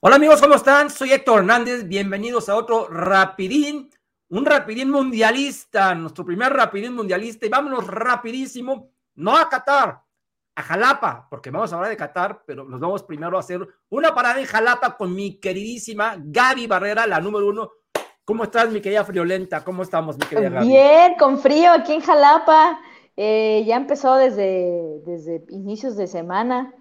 Hola amigos, ¿cómo están? Soy Héctor Hernández, bienvenidos a otro Rapidín, un Rapidín mundialista, nuestro primer Rapidín mundialista y vámonos rapidísimo, no a Qatar, a Jalapa, porque vamos a hablar de Qatar, pero nos vamos primero a hacer una parada en Jalapa con mi queridísima Gaby Barrera, la número uno. ¿Cómo estás, mi querida Friolenta? ¿Cómo estamos, mi querida Gaby? Bien, con frío aquí en Jalapa. Eh, ya empezó desde, desde inicios de semana,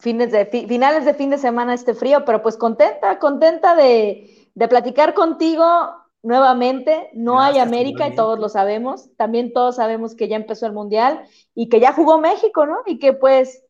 fines de, fi- finales de fin de semana este frío, pero pues contenta, contenta de, de platicar contigo nuevamente. No hay América y todos lo sabemos. También todos sabemos que ya empezó el Mundial y que ya jugó México, ¿no? Y que pues,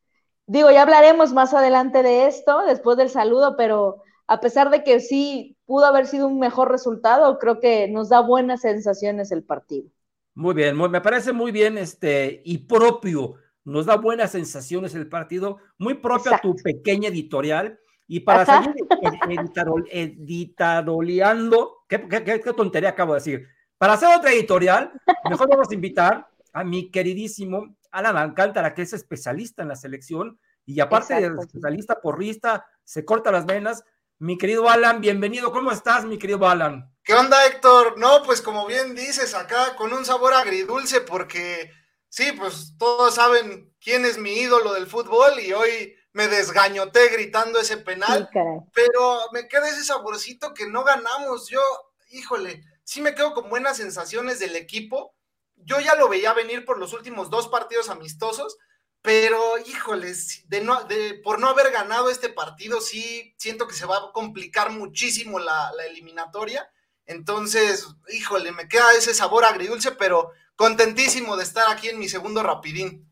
digo, ya hablaremos más adelante de esto, después del saludo, pero a pesar de que sí pudo haber sido un mejor resultado, creo que nos da buenas sensaciones el partido. Muy bien, muy- me parece muy bien este y propio. Nos da buenas sensaciones el partido, muy propio a tu pequeña editorial. Y para Ajá. seguir editaroleando, ¿qué, qué, qué- qué tontería acabo de decir? Para hacer otra editorial, mejor vamos a invitar a mi queridísimo Alan Alcántara, que es especialista en la selección y aparte de Exacto, sí. especialista porrista, se corta las venas. Mi querido Alan, bienvenido. ¿Cómo estás, mi querido Alan? ¿Qué onda, Héctor? No, pues como bien dices, acá con un sabor agridulce, porque sí, pues todos saben quién es mi ídolo del fútbol y hoy me desgañoté gritando ese penal, pero me queda ese saborcito que no ganamos. Yo, híjole, sí me quedo con buenas sensaciones del equipo. Yo ya lo veía venir por los últimos dos partidos amistosos, pero híjole, sí, de no, de, por no haber ganado este partido, sí siento que se va a complicar muchísimo la, la eliminatoria. Entonces, híjole, me queda ese sabor agridulce, pero contentísimo de estar aquí en mi segundo rapidín.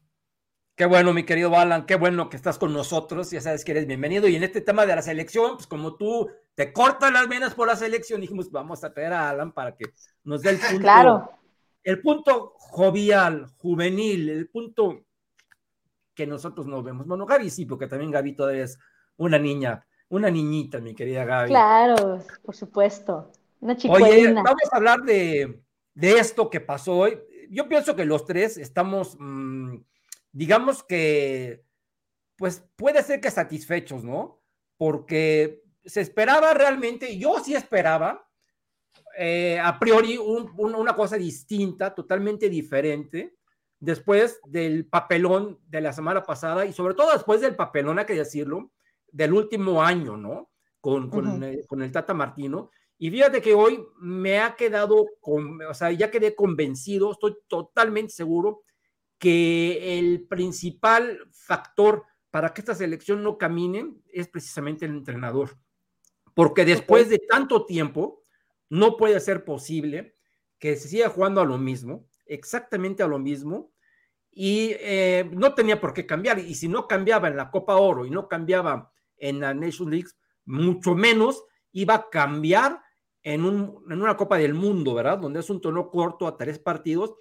Qué bueno, mi querido Alan, qué bueno que estás con nosotros, ya sabes que eres bienvenido. Y en este tema de la selección, pues como tú te cortas las venas por la selección, dijimos, vamos a traer a Alan para que nos dé el punto, Claro. el punto jovial, juvenil, el punto que nosotros no vemos. Bueno, Gaby sí, porque también Gaby todavía es una niña, una niñita, mi querida Gaby. Claro, por supuesto. Una Oye, vamos a hablar de, de esto que pasó hoy. Yo pienso que los tres estamos, mm, digamos que, pues puede ser que satisfechos, ¿no? Porque se esperaba realmente, yo sí esperaba, eh, a priori, un- un- una cosa distinta, totalmente diferente, después del papelón de la semana pasada y sobre todo después del papelón, hay que decirlo, del último año, ¿no? Con, con, Ujú. eh, con el Tata Martino. Y fíjate que hoy me ha quedado, con, o sea, ya quedé convencido, estoy totalmente seguro que el principal factor para que esta selección no camine es precisamente el entrenador. Porque después de tanto tiempo, no puede ser posible que se siga jugando a lo mismo, exactamente a lo mismo, y eh, no tenía por qué cambiar. Y si no cambiaba en la Copa Oro y no cambiaba en la Nation League, mucho menos iba a cambiar en, un, en una Copa del Mundo, ¿verdad? Donde es un tono corto a tres partidos.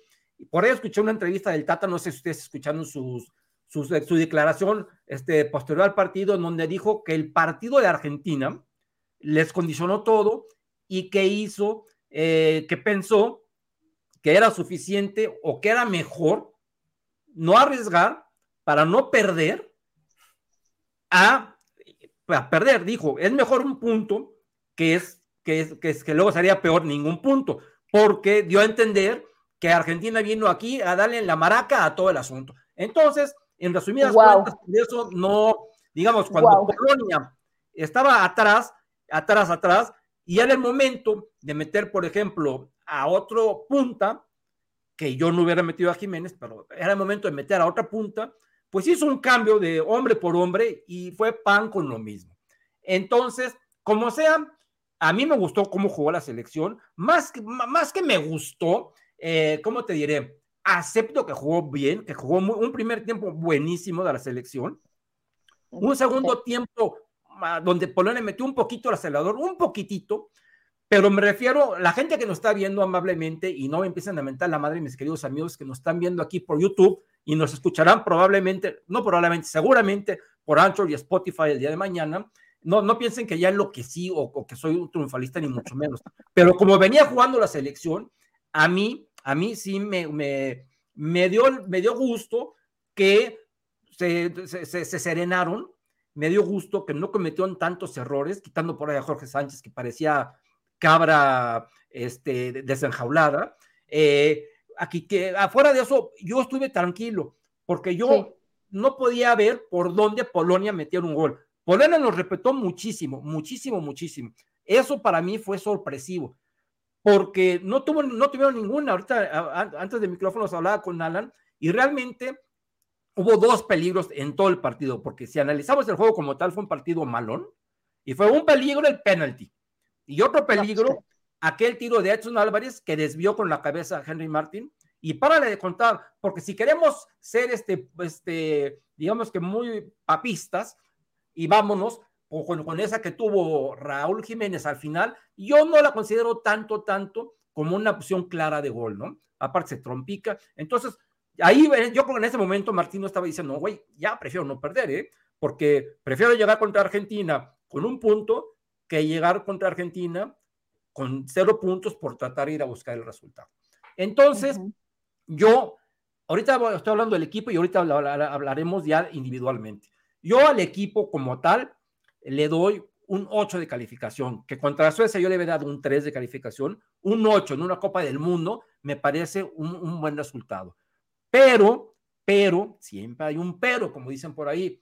Por ahí escuché una entrevista del Tata, no sé si ustedes escucharon sus, su declaración este, posterior al partido, en donde dijo que el partido de Argentina les condicionó todo y que hizo, eh, que pensó que era suficiente o que era mejor no arriesgar para no perder a, a perder, dijo, es mejor un punto que es que, es, que, es, que luego sería peor ningún punto, porque dio a entender que Argentina vino aquí a darle la maraca a todo el asunto. Entonces, en resumidas Wow. cuentas, eso no, digamos, cuando Wow. Polonia estaba atrás, atrás, atrás, y era el momento de meter, por ejemplo, a otro punta, que yo no hubiera metido a Jiménez, pero era el momento de meter a otra punta, pues hizo un cambio de hombre por hombre y fue pan con lo mismo. Entonces, como sea, a mí me gustó cómo jugó la selección, más que, más que me gustó, eh, ¿cómo te diré? Acepto que jugó bien, que jugó muy, un primer tiempo buenísimo de la selección, un segundo tiempo ah, donde Polonia metió un poquito el acelerador, un poquitito, pero me refiero, la gente que nos está viendo amablemente y no me empiezan a mentar la madre, mis queridos amigos que nos están viendo aquí por YouTube y nos escucharán probablemente, no probablemente, seguramente por Anchor y Spotify el día de mañana. No, no piensen que ya enloquecí o, o que soy un triunfalista, ni mucho menos. Pero como venía jugando la selección, a mí, a mí sí me, me, me, dio, me dio gusto que se, se, se, serenaron, me dio gusto que no cometieron tantos errores, quitando por ahí a Jorge Sánchez, que parecía cabra este, desenjaulada. Eh, aquí que afuera de eso, yo estuve tranquilo, porque yo sí. no podía ver por dónde Polonia metía un gol. Polonia nos respetó muchísimo, muchísimo, muchísimo. Eso para mí fue sorpresivo, porque no, tuvo, no tuvieron ninguna. Ahorita, antes de micrófonos hablaba con Alan, y realmente hubo dos peligros en todo el partido, porque si analizamos el juego como tal, fue un partido malón, y fue un peligro el penalty. Y otro peligro, aquel tiro de Edson Álvarez que desvió con la cabeza a Henry Martin. Y párale de contar, porque si queremos ser este, este, digamos que muy papistas, y vámonos con, con esa que tuvo Raúl Jiménez al final, yo no la considero tanto, tanto como una opción clara de gol, ¿no? Aparte se trompica. Entonces, ahí yo creo que en ese momento Martino estaba diciendo, güey, ya prefiero no perder, ¿eh? Porque prefiero llegar contra Argentina con un punto que llegar contra Argentina con cero puntos por tratar de ir a buscar el resultado. Entonces, uh -huh. yo, ahorita estoy hablando del equipo y ahorita hablaremos ya individualmente. Yo al equipo como tal le doy un 8 de calificación, que contra Suecia yo le había dado un 3 de calificación, un 8 en una Copa del Mundo me parece un, buen resultado. Pero, pero, siempre hay un pero, como dicen por ahí.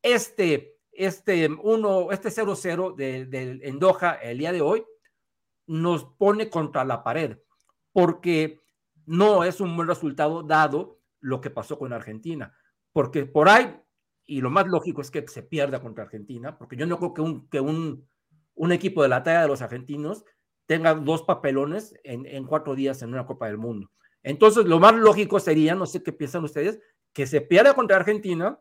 Este, este uno, este 0-0 de, de, en Doha el día de hoy nos pone contra la pared, porque no es un buen resultado dado lo que pasó con Argentina, porque por ahí, y lo más lógico es que se pierda contra Argentina, porque yo no creo que un, que un, un equipo de la talla de los argentinos tenga dos papelones en, en cuatro días en una Copa del Mundo. Entonces, lo más lógico sería, no sé qué piensan ustedes, que se pierda contra Argentina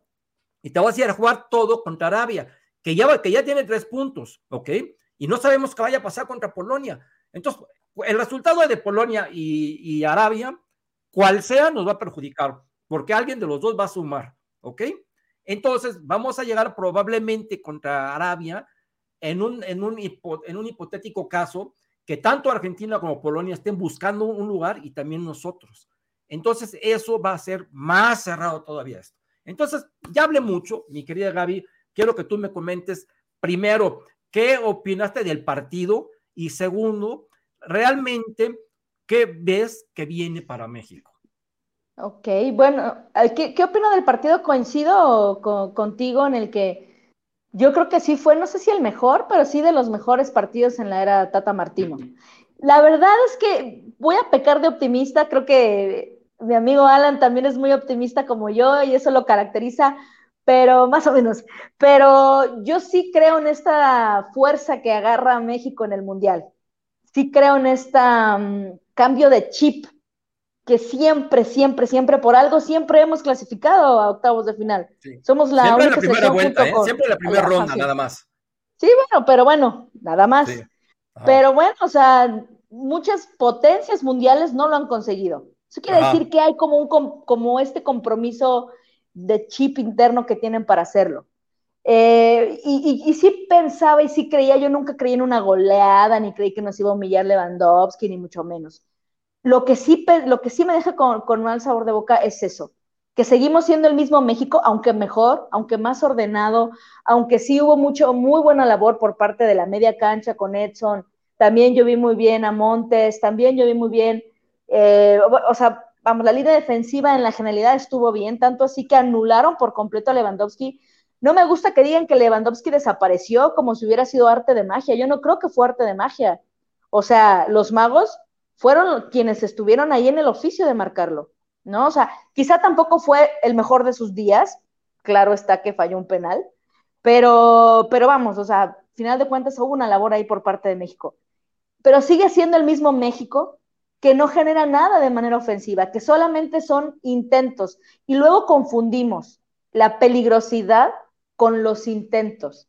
y te vas a ir a jugar todo contra Arabia, que ya, que ya tiene tres puntos, ¿ok? Y no sabemos qué vaya a pasar contra Polonia. Entonces, el resultado de Polonia y, y Arabia, cual sea, nos va a perjudicar, porque alguien de los dos va a sumar, ¿ok? Entonces, vamos a llegar probablemente contra Arabia en un, en un, en un hipotético caso que tanto Argentina como Polonia estén buscando un lugar y también nosotros. Entonces, eso va a ser más cerrado todavía esto. Entonces, ya hablé mucho, mi querida Gaby, quiero que tú me comentes primero, ¿qué opinaste del partido? Y segundo, realmente, ¿qué ves que viene para México? Ok, bueno, ¿qué, qué opino del partido? Coincido con, contigo en el que yo creo que sí fue, no sé si el mejor, pero sí de los mejores partidos en la era Tata Martino. La verdad es que voy a pecar de optimista, creo que mi amigo Alan también es muy optimista como yo y eso lo caracteriza, pero más o menos. Pero yo sí creo en esta fuerza que agarra México en el Mundial. Sí creo en este cambio de chip que siempre, siempre, siempre, por algo, siempre hemos clasificado a octavos de final. Sí. Somos la siempre única la primera vuelta, ¿eh? siempre la primera ronda, nada más. Sí, bueno, pero bueno, nada más. Sí. Pero bueno, o sea, muchas potencias mundiales no lo han conseguido. Eso quiere Ajá. decir que hay como, un, como este compromiso de chip interno que tienen para hacerlo. Eh, y, y, y, sí pensaba y sí creía, yo nunca creí en una goleada, ni creí que nos iba a humillar Lewandowski, ni mucho menos. Lo que sí, lo que sí me deja con, con mal sabor de boca es eso, que seguimos siendo el mismo México, aunque mejor, aunque más ordenado, aunque sí hubo mucho, muy buena labor por parte de la media cancha con Edson, también yo vi muy bien a Montes, también yo vi muy bien, eh, o sea, vamos, la línea defensiva en la generalidad estuvo bien, tanto así que anularon por completo a Lewandowski. No me gusta que digan que Lewandowski desapareció como si hubiera sido arte de magia, yo no creo que fue arte de magia. O sea, los magos fueron quienes estuvieron ahí en el oficio de marcarlo, ¿no? O sea, quizá tampoco fue el mejor de sus días, claro está que falló un penal, pero, pero vamos, o sea, final de cuentas hubo una labor ahí por parte de México. Pero sigue siendo el mismo México que no genera nada de manera ofensiva, que solamente son intentos. Y luego confundimos la peligrosidad con los intentos.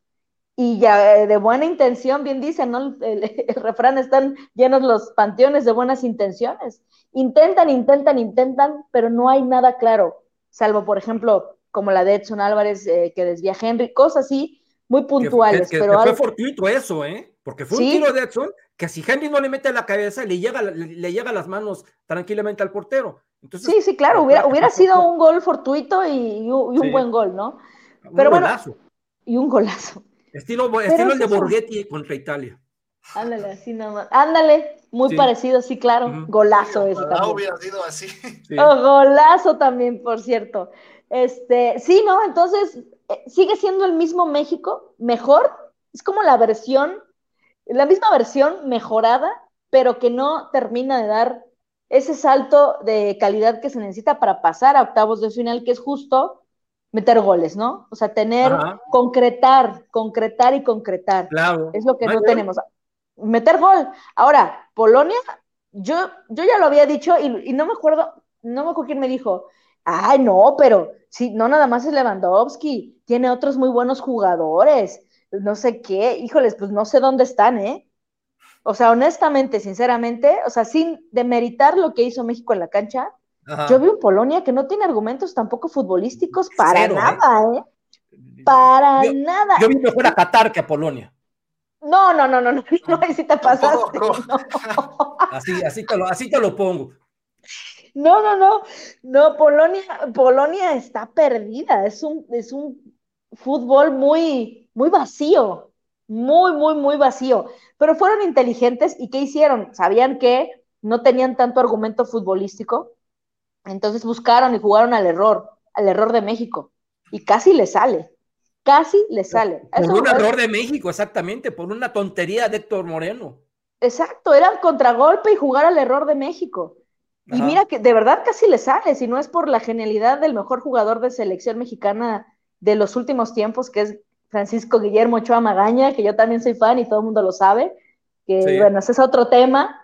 Y ya eh, de buena intención, bien dicen, ¿no? El, el, refrán están llenos los panteones de buenas intenciones. Intentan, intentan, intentan, pero no hay nada claro, salvo, por ejemplo, como la de Edson Álvarez eh, que desvía a Henry, cosas así muy puntuales. Que, que, pero que algo... fue fortuito eso, ¿eh? Porque fue un Sí. tiro de Edson que si Henry no le mete la cabeza, le llega, le, le llega las manos tranquilamente al portero. Entonces, Sí, sí, claro, hubiera, hubiera sido un gol fortuito y, y un, un Sí. buen gol, ¿no? un pero bueno, golazo. Y un golazo. Estilo, estilo es el de eso. Borghetti contra Italia. Ándale, así nomás. Ándale, muy Sí. parecido, sí, claro. Golazo ese Ojalá también. hubiera sido así. Sí. Oh, golazo también, por cierto. Este, sí, ¿no? Entonces, eh, sigue siendo el mismo México, mejor. Es como la versión, la misma versión mejorada, pero que no termina de dar ese salto de calidad que se necesita para pasar a octavos de final, que es justo meter goles, ¿no? O sea, tener, Ajá. concretar, concretar y concretar. Claro. Es lo que No tenemos. Meter gol. Ahora, Polonia, yo, yo ya lo había dicho y, y no me acuerdo, no me acuerdo quién me dijo, ay, no, pero sí, no nada más es Lewandowski, tiene otros muy buenos jugadores, no sé qué, híjoles, pues no sé dónde están, ¿eh? O sea, honestamente, sinceramente, o sea, sin demeritar lo que hizo México en la cancha, Ajá. yo vi un Polonia que no tiene argumentos tampoco futbolísticos para Cero, ¿eh? nada, ¿eh? Para Yo- nada. Yo vi mejor a Qatar que a Polonia. No, no, no, no, no, no, ahí sí te pasaste. No. Así, así, te lo, así te lo pongo. No, no, no, no, Polonia, Polonia está perdida, es un, es un fútbol muy, muy vacío, muy, muy, muy vacío. Pero fueron inteligentes y ¿qué hicieron? Sabían que no tenían tanto argumento futbolístico, entonces buscaron y jugaron al error, al error de México, y casi le sale, casi le sale. Por Eso- un error de México, exactamente, por una tontería de Héctor Moreno. Exacto, era contragolpe y jugar al error de México. Y mira que de verdad casi le sale, si no es por la genialidad del mejor jugador de selección mexicana de los últimos tiempos, que es Francisco Guillermo Ochoa Magaña, que yo también soy fan y todo el mundo lo sabe, que Sí. bueno, ese es otro tema,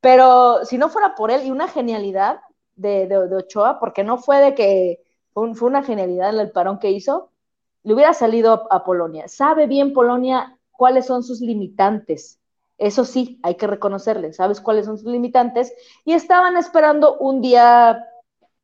pero si no fuera por él y una genialidad de, de, de Ochoa, porque no fue de que fue, un- fue una genialidad el parón que hizo, le hubiera salido a, a Polonia. Sabe bien Polonia cuáles son sus limitantes. Eso sí, hay que reconocerle, sabes cuáles son sus limitantes, y estaban esperando un día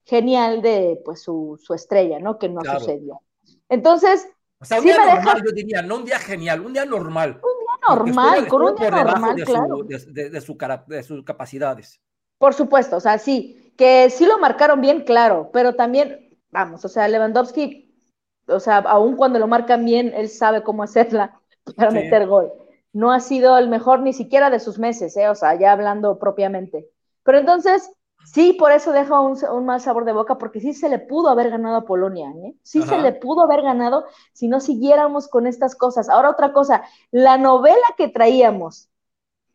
genial de pues su, su estrella, ¿no? Que no Claro. sucedió. Entonces, O sea, un Sí día deja- normal, yo diría, no un día genial, un día normal. normal, Porque con un día normal, de, claro. su, de, de- de su de sus capacidades. Por supuesto, o sea, sí, que sí lo marcaron bien, claro, pero también, vamos, o sea, Lewandowski, o sea, aun cuando lo marcan bien, él sabe cómo hacerla para Sí. meter gol. No ha sido el mejor ni siquiera de sus meses, ¿eh? o sea, ya hablando propiamente. Pero entonces, sí, por eso deja un, un mal sabor de boca, porque sí se le pudo haber ganado a Polonia, ¿eh? Sí se le pudo haber ganado si no siguiéramos con estas cosas. Ahora otra cosa, la novela que traíamos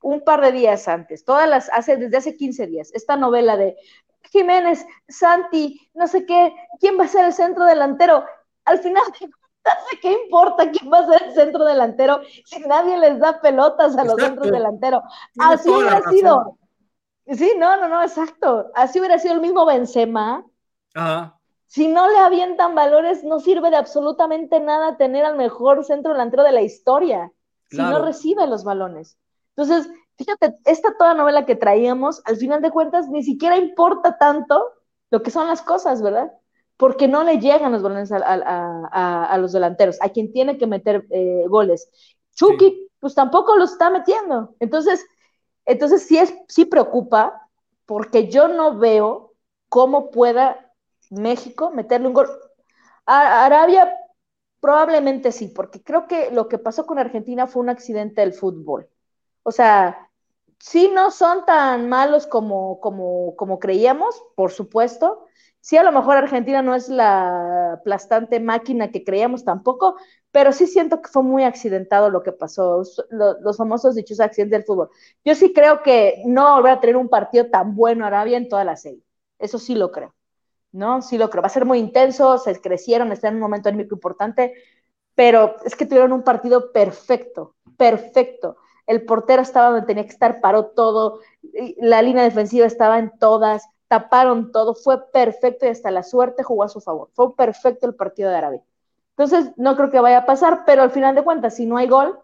un par de días antes, todas las, hace, desde hace 15 días, esta novela de Jiménez, Santi, no sé qué, ¿quién va a ser el centro delantero? Al final de cuentas, ¿qué importa quién va a ser el centro delantero si nadie les da pelotas a los Exacto. centros delanteros? Así hubiera sido. Sí, no, no, no, exacto. Así hubiera sido el mismo Benzema. Ajá. Si no le avientan valores, no sirve de absolutamente nada tener al mejor centro delantero de la historia, si no recibe los balones. Entonces, fíjate, esta toda novela que traíamos, al final de cuentas, ni siquiera importa tanto lo que son las cosas, ¿verdad? Porque no le llegan los balones a, a- a- a los delanteros, a quien tiene que meter eh, goles. Chucky, pues tampoco los está metiendo. Entonces, entonces sí, es, sí preocupa, porque yo no veo cómo pueda México meterle un gol. A Arabia probablemente sí, porque creo que lo que pasó con Argentina fue un accidente del fútbol. O sea, sí no son tan malos como, como, como creíamos, por supuesto. Sí, a lo mejor Argentina no es la aplastante máquina que creíamos tampoco, pero sí siento que fue muy accidentado lo que pasó, los, famosos dichos accidentes del fútbol. Yo sí creo que no va a tener un partido tan bueno Arabia en toda la serie. Eso sí lo creo. ¿no? Sí lo creo. Va a ser muy intenso, se crecieron, están en un momento anímico importante, pero es que tuvieron un partido perfecto, perfecto. El portero estaba donde tenía que estar, paró todo, la línea defensiva estaba en todas, taparon todo, fue perfecto y hasta la suerte jugó a su favor. Fue perfecto el partido de Arabia. Entonces, no creo que vaya a pasar, pero al final de cuentas, si no hay gol,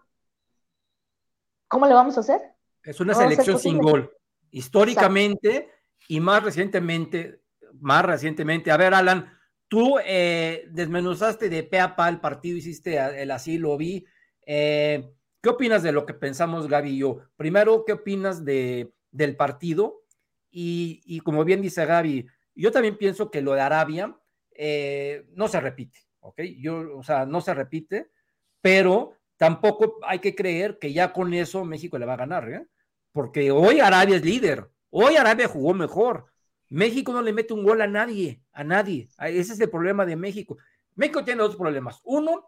¿cómo le vamos a hacer? Es una selección sin gol. Históricamente y más recientemente, más recientemente. A ver, Alan, tú eh, desmenuzaste de pe a pa el partido, hiciste el así, lo vi. Eh, ¿Qué opinas de lo que pensamos Gaby y yo? Primero, ¿qué opinas de, del partido? Y, y como bien dice Gaby, yo también pienso que lo de Arabia eh, no se repite, ¿ok? Yo, o sea, no se repite, pero tampoco hay que creer que ya con eso México le va a ganar, ¿eh? Porque hoy Arabia es líder, hoy Arabia jugó mejor. México no le mete un gol a nadie, a nadie. Ese es el problema de México. México tiene dos problemas. Uno,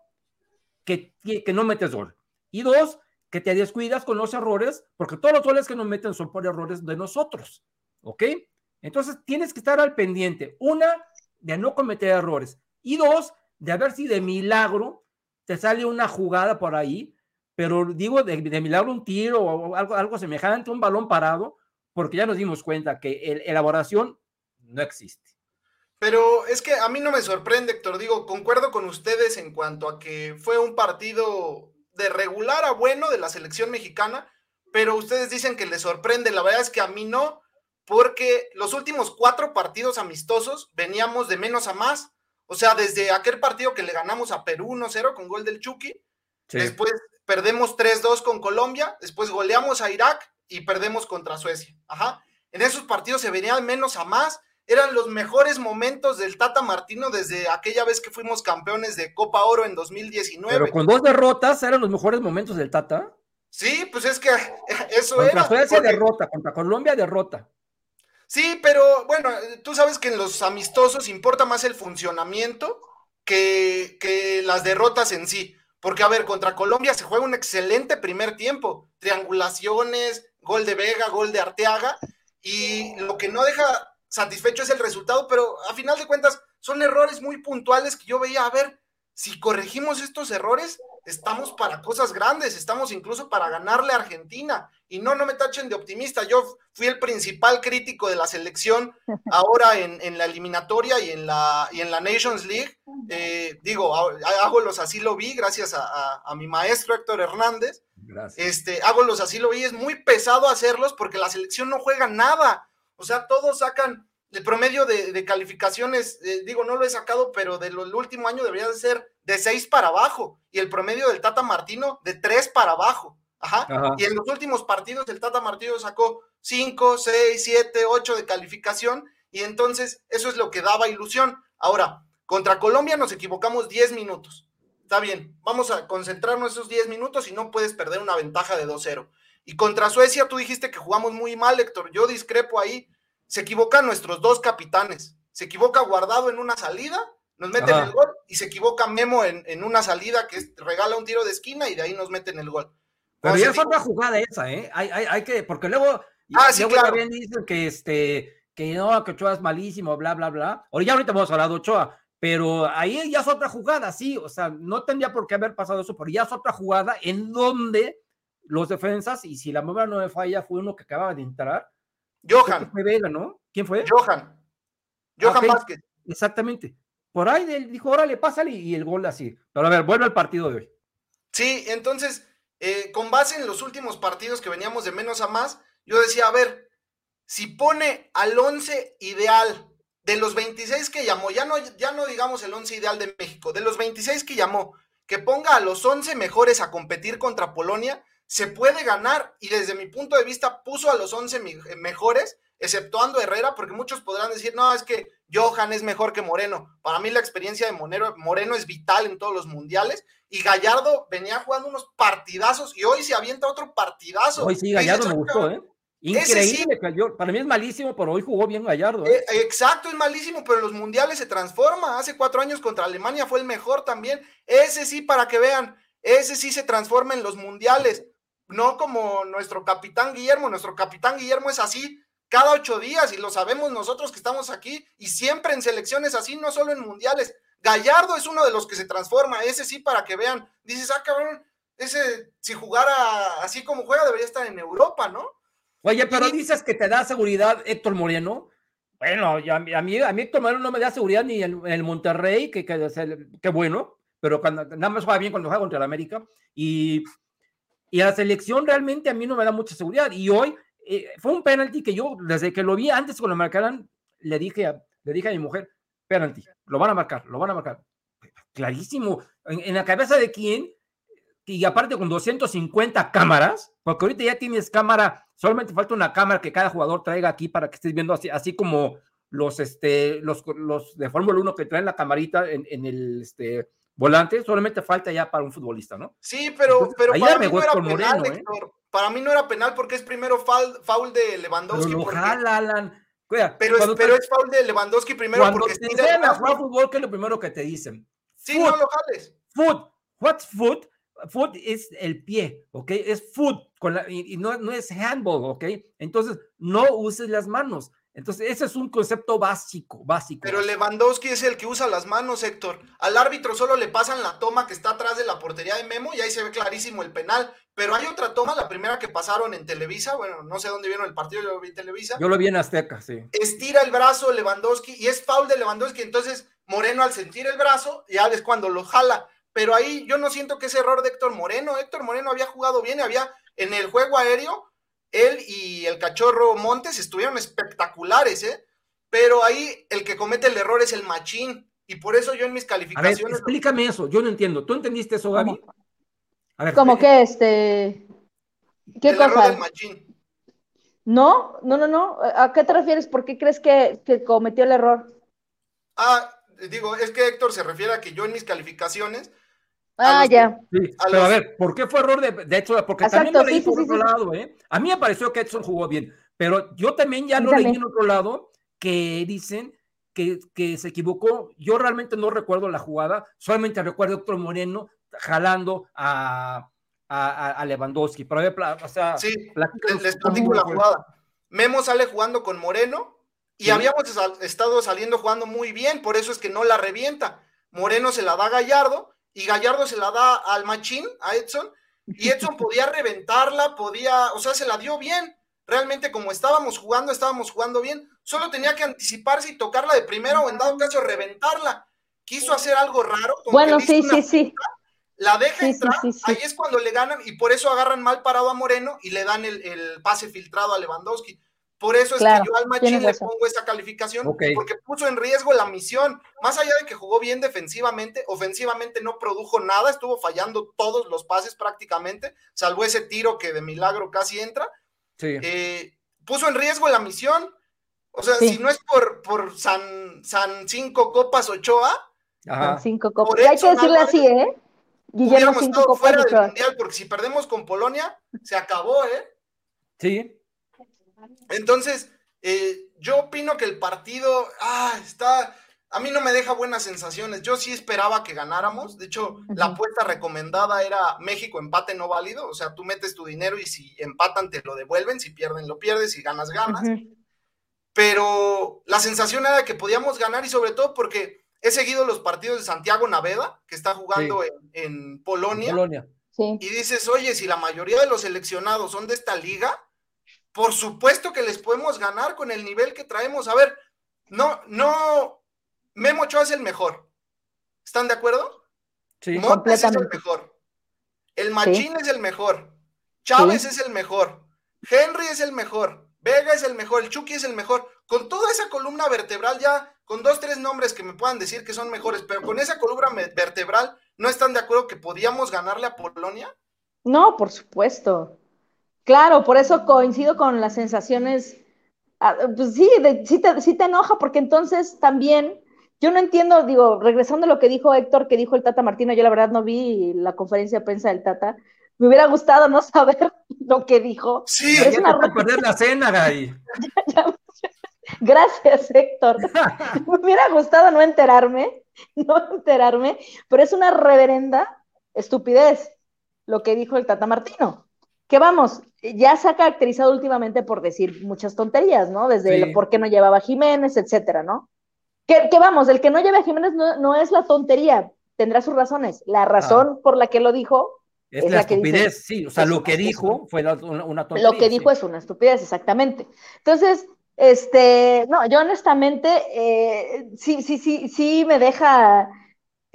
que, que no metes gol. Y dos, que te descuidas con los errores, porque todos los goles que nos meten son por errores de nosotros. ¿Ok? Entonces tienes que estar al pendiente. Una, de no cometer errores. Y dos, de ver si de milagro te sale una jugada por ahí, pero digo de, milagro un tiro o algo, algo semejante, un balón parado, porque ya nos dimos cuenta que el, elaboración no existe. Pero es que a mí no me sorprende, Héctor. Digo, concuerdo con ustedes en cuanto a que fue un partido de regular a bueno de la selección mexicana, pero ustedes dicen que les sorprende. La verdad es que a mí no, porque los últimos cuatro partidos amistosos veníamos de menos a más. O sea, desde aquel partido que le ganamos a Perú 1-0 con gol del Chucky, después perdemos 3-2 con Colombia, después goleamos a Irak y perdemos contra Suecia. Ajá. En esos partidos se venían menos a más. Eran los mejores momentos del Tata Martino desde aquella vez que fuimos campeones de Copa Oro en 2019. Pero con dos derrotas eran los mejores momentos del Tata. Sí, pues es que eso contra era. Suecia derrota, contra Colombia derrota. Sí, pero bueno, tú sabes que en los amistosos importa más el funcionamiento que, que las derrotas en sí. Porque, a ver, contra Colombia se juega un excelente primer tiempo. Triangulaciones, gol de Vega, gol de Arteaga. Y lo que no deja satisfecho es el resultado, pero a final de cuentas son errores muy puntuales que yo veía. A ver, si corregimos estos errores, estamos para cosas grandes, estamos incluso para ganarle a Argentina. Y no, no me tachen de optimista, yo fui el principal crítico de la selección ahora en, la eliminatoria y en la, y en la Nations League. Eh, digo, hago los así lo vi, gracias a, mi maestro Héctor Hernández. Este, hago los así lo vi, es muy pesado hacerlos porque la selección no juega nada. O sea, todos sacan el promedio de, calificaciones, eh, digo, no lo he sacado, pero del último año debería de ser de seis para abajo y el promedio del Tata Martino de tres para abajo. Ajá. Y en los últimos partidos el Tata Martino sacó cinco, seis, siete, ocho de calificación y entonces eso es lo que daba ilusión. Ahora, contra Colombia nos equivocamos 10 minutos. Está bien, vamos a concentrarnos esos 10 minutos y no puedes perder una ventaja de 2-0. Y contra Suecia tú dijiste que jugamos muy mal, Héctor. Yo discrepo ahí se equivocan nuestros dos capitanes. Se equivoca Guardado en una salida, nos meten el gol, y se equivoca Memo en, una salida que regala un tiro de esquina y de ahí nos meten el gol. Pero ya es otra jugada esa, ¿eh? Hay, hay, hay, que, porque luego, ah, sí, claro. también dicen que este, que no, que Ochoa es malísimo, bla, bla, bla. O ya ahorita vamos a hablar de Ochoa, pero ahí ya es otra jugada, sí, o sea, no tendría por qué haber pasado eso, pero ya es otra jugada en donde los defensas, y si la memoria no me falla, fue uno que acababa de entrar, Johan. Fue Vega, ¿no? ¿Quién fue? Johan. Johan Vázquez. Exactamente. Por ahí él dijo, órale, pásale y el gol así. Pero a ver, vuelve al partido de hoy. Sí, entonces, eh, con base en los últimos partidos que veníamos de menos a más, yo decía, a ver, si pone al 11 ideal de los 26 que llamó, ya no, ya no digamos el 11 ideal de México, de los 26 que llamó, que ponga a los 11 mejores a competir contra Polonia, se puede ganar y desde mi punto de vista puso a los 11 mejores, exceptuando Herrera, porque muchos podrán decir, no, es que Johan es mejor que Moreno. Para mí la experiencia de Moreno, Moreno es vital en todos los mundiales y Gallardo venía jugando unos partidazos y hoy se avienta otro partidazo. Hoy sí, Gallardo me gustó, ¿eh? Increíble, para mí es malísimo, pero hoy jugó bien Gallardo. ¿eh? Eh, exacto, es malísimo, pero en los mundiales se transforma. Hace cuatro años contra Alemania fue el mejor también. Ese sí, para que vean, ese sí se transforma en los mundiales no como nuestro capitán Guillermo, nuestro capitán Guillermo es así cada ocho días y lo sabemos nosotros que estamos aquí y siempre en selecciones así, no solo en mundiales. Gallardo es uno de los que se transforma, ese sí para que vean, dices, ah, cabrón, ese si jugara así como juega debería estar en Europa, ¿no? Oye, pero dices que te da seguridad Héctor Moreno. Bueno, a mí, a mí, Héctor Moreno no me da seguridad ni en, el Monterrey, que, que, que bueno, pero cuando, nada más juega bien cuando juega contra el América. Y, y a la selección realmente a mí no me da mucha seguridad. Y hoy eh, fue un penalti que yo, desde que lo vi antes cuando lo marcaran, le dije a, le dije a mi mujer, penalti, lo van a marcar, lo van a marcar. Clarísimo. ¿En, en la cabeza de quién? Y aparte con 250 cámaras, porque ahorita ya tienes cámara, solamente falta una cámara que cada jugador traiga aquí para que estés viendo así, así como los, este, los, los de Fórmula 1 que traen la camarita en, en el este, volante, solamente falta ya para un futbolista, ¿no? Sí, pero, para mí no era penal, Moreno, ¿eh? Para mí no era penal porque es primero foul, foul de Lewandowski. Pero lo porque- jala, Alan. Cuida, pero, es, pero te- es foul de Lewandowski primero cuando porque te enseñan a jugar fútbol, ¿qué es lo primero que te dicen? Sí, Foot, no lo jales. foot. What's foot? Foot es el pie, ¿ok? Es foot, con la, y, y no, no es handball, ¿ok? Entonces, no uses las manos. Entonces, ese es un concepto básico, básico. Pero Lewandowski es el que usa las manos, Héctor. Al árbitro solo le pasan la toma que está atrás de la portería de Memo y ahí se ve clarísimo el penal. Pero hay otra toma, la primera que pasaron en Televisa. Bueno, no sé dónde vieron el partido, yo lo vi en Televisa. Yo lo vi en Azteca, sí. estira el brazo Lewandowski y es foul de Lewandowski, entonces Moreno al sentir el brazo ya es cuando lo jala, pero ahí yo no siento que es error de Héctor Moreno, Héctor Moreno había jugado bien, había en el juego aéreo, él y el cachorro Montes estuvieron espectaculares, ¿eh? pero ahí el que comete el error es el machín y por eso yo en mis A ver, calificaciones... explícame eso. Yo no entiendo. ¿Tú entendiste eso, Gaby? A ver, Como eh, que este. ¿Qué el error cosa? del machín. No, no, no, no. ¿A qué te refieres? ¿Por qué crees que, que cometió el error? Ah, digo, es que Héctor se refiere a que yo en mis calificaciones... Ah, los- ya. Sí, a pero a ver, ¿por qué fue error de, de hecho? Porque Exacto, también lo leí sí, por sí, otro sí. lado, ¿eh? A mí me pareció que Edson jugó bien, pero yo también ya lo leí en otro lado que dicen que, que se equivocó. Yo realmente no recuerdo la jugada, solamente recuerdo a Héctor Moreno jalando a, a, a- Lewandowski. Pero, a ver, pla- o sea, Sí, les, les platico la jugada. Memo sale jugando con Moreno y Sí. habíamos estado saliendo jugando muy bien, por eso es que no la revienta. Moreno se la da a Gallardo y Gallardo se la da al Machín, a Edson, y Edson podía reventarla, podía, o sea, se la dio bien. Realmente como estábamos jugando, estábamos jugando bien. Solo tenía que anticiparse y tocarla de primera o en dado caso reventarla. Quiso hacer algo raro. Bueno, sí, sí, sí. la deja sí, entrar, sí, sí. ahí es cuando le ganan y por eso agarran mal parado a Moreno y le dan el, el pase filtrado a Lewandowski. Por eso es Claro, que yo al Machín le pongo esa calificación, porque puso en riesgo la misión. Más allá de que jugó bien defensivamente, ofensivamente no produjo nada, estuvo fallando todos los pases prácticamente, salvo ese tiro que de milagro casi entra. Sí. Eh, puso en riesgo la misión. O sea, Sí. si no es por, por San, San Cinco Copas Ochoa, Ajá. Cinco Por copas. Y hay que Álvarez, así, ¿eh? Guillermo hubiéramos cinco estado copas fuera de del mundial, porque si perdemos con Polonia, se acabó, ¿eh? Sí. Entonces, eh, yo opino que el partido, ah, está, a mí no me deja buenas sensaciones. Yo sí esperaba que ganáramos. De hecho, la apuesta recomendada era México empate no válido. O sea, tú metes tu dinero y si empatan te lo devuelven, si pierden lo pierdes, si ganas ganas. Pero la sensación era que podíamos ganar y sobre todo porque he seguido los partidos de Santiago Naveda, que está jugando en, en Polonia. Polonia. Sí. y dices, oye, si la mayoría de los seleccionados son de esta liga, por supuesto que les podemos ganar con el nivel que traemos. A ver, no, no, Memo Ochoa es el mejor. ¿Están de acuerdo? Sí. Montes es el mejor. El Machín es el mejor. Chávez es el mejor. Henry es el mejor. Vega es el mejor. El Chucky es el mejor. Con toda esa columna vertebral ya, con dos, tres nombres que me puedan decir que son mejores, pero con esa columna vertebral, ¿no están de acuerdo que podíamos ganarle a Polonia? No, por supuesto. Claro, por eso coincido con las sensaciones. ah, Pues sí, de- sí, te, sí te enoja, porque entonces también, yo no entiendo, digo, regresando a lo que dijo Héctor, que dijo el Tata Martino, yo la verdad no vi la conferencia de prensa del Tata, me hubiera gustado no saber lo que dijo. Sí, Es Ya una te a perder la cena, Gaby. Gracias, Héctor. Me hubiera gustado no enterarme, no enterarme, pero es una reverenda estupidez lo que dijo el Tata Martino. Que vamos, ya se ha caracterizado últimamente por decir muchas tonterías, ¿no? Desde Sí. el por qué no llevaba a Jiménez, etcétera, ¿no? Que, que vamos, el que no lleve a Jiménez no, no es la tontería, tendrá sus razones. La razón por la que lo dijo, Es, Es la, la que dice- estupidez, sí. O sea, lo que dijo fue una, una tontería. lo que dijo sí. es una estupidez, exactamente. Entonces, este, no, yo honestamente, eh, sí, sí, sí, sí me deja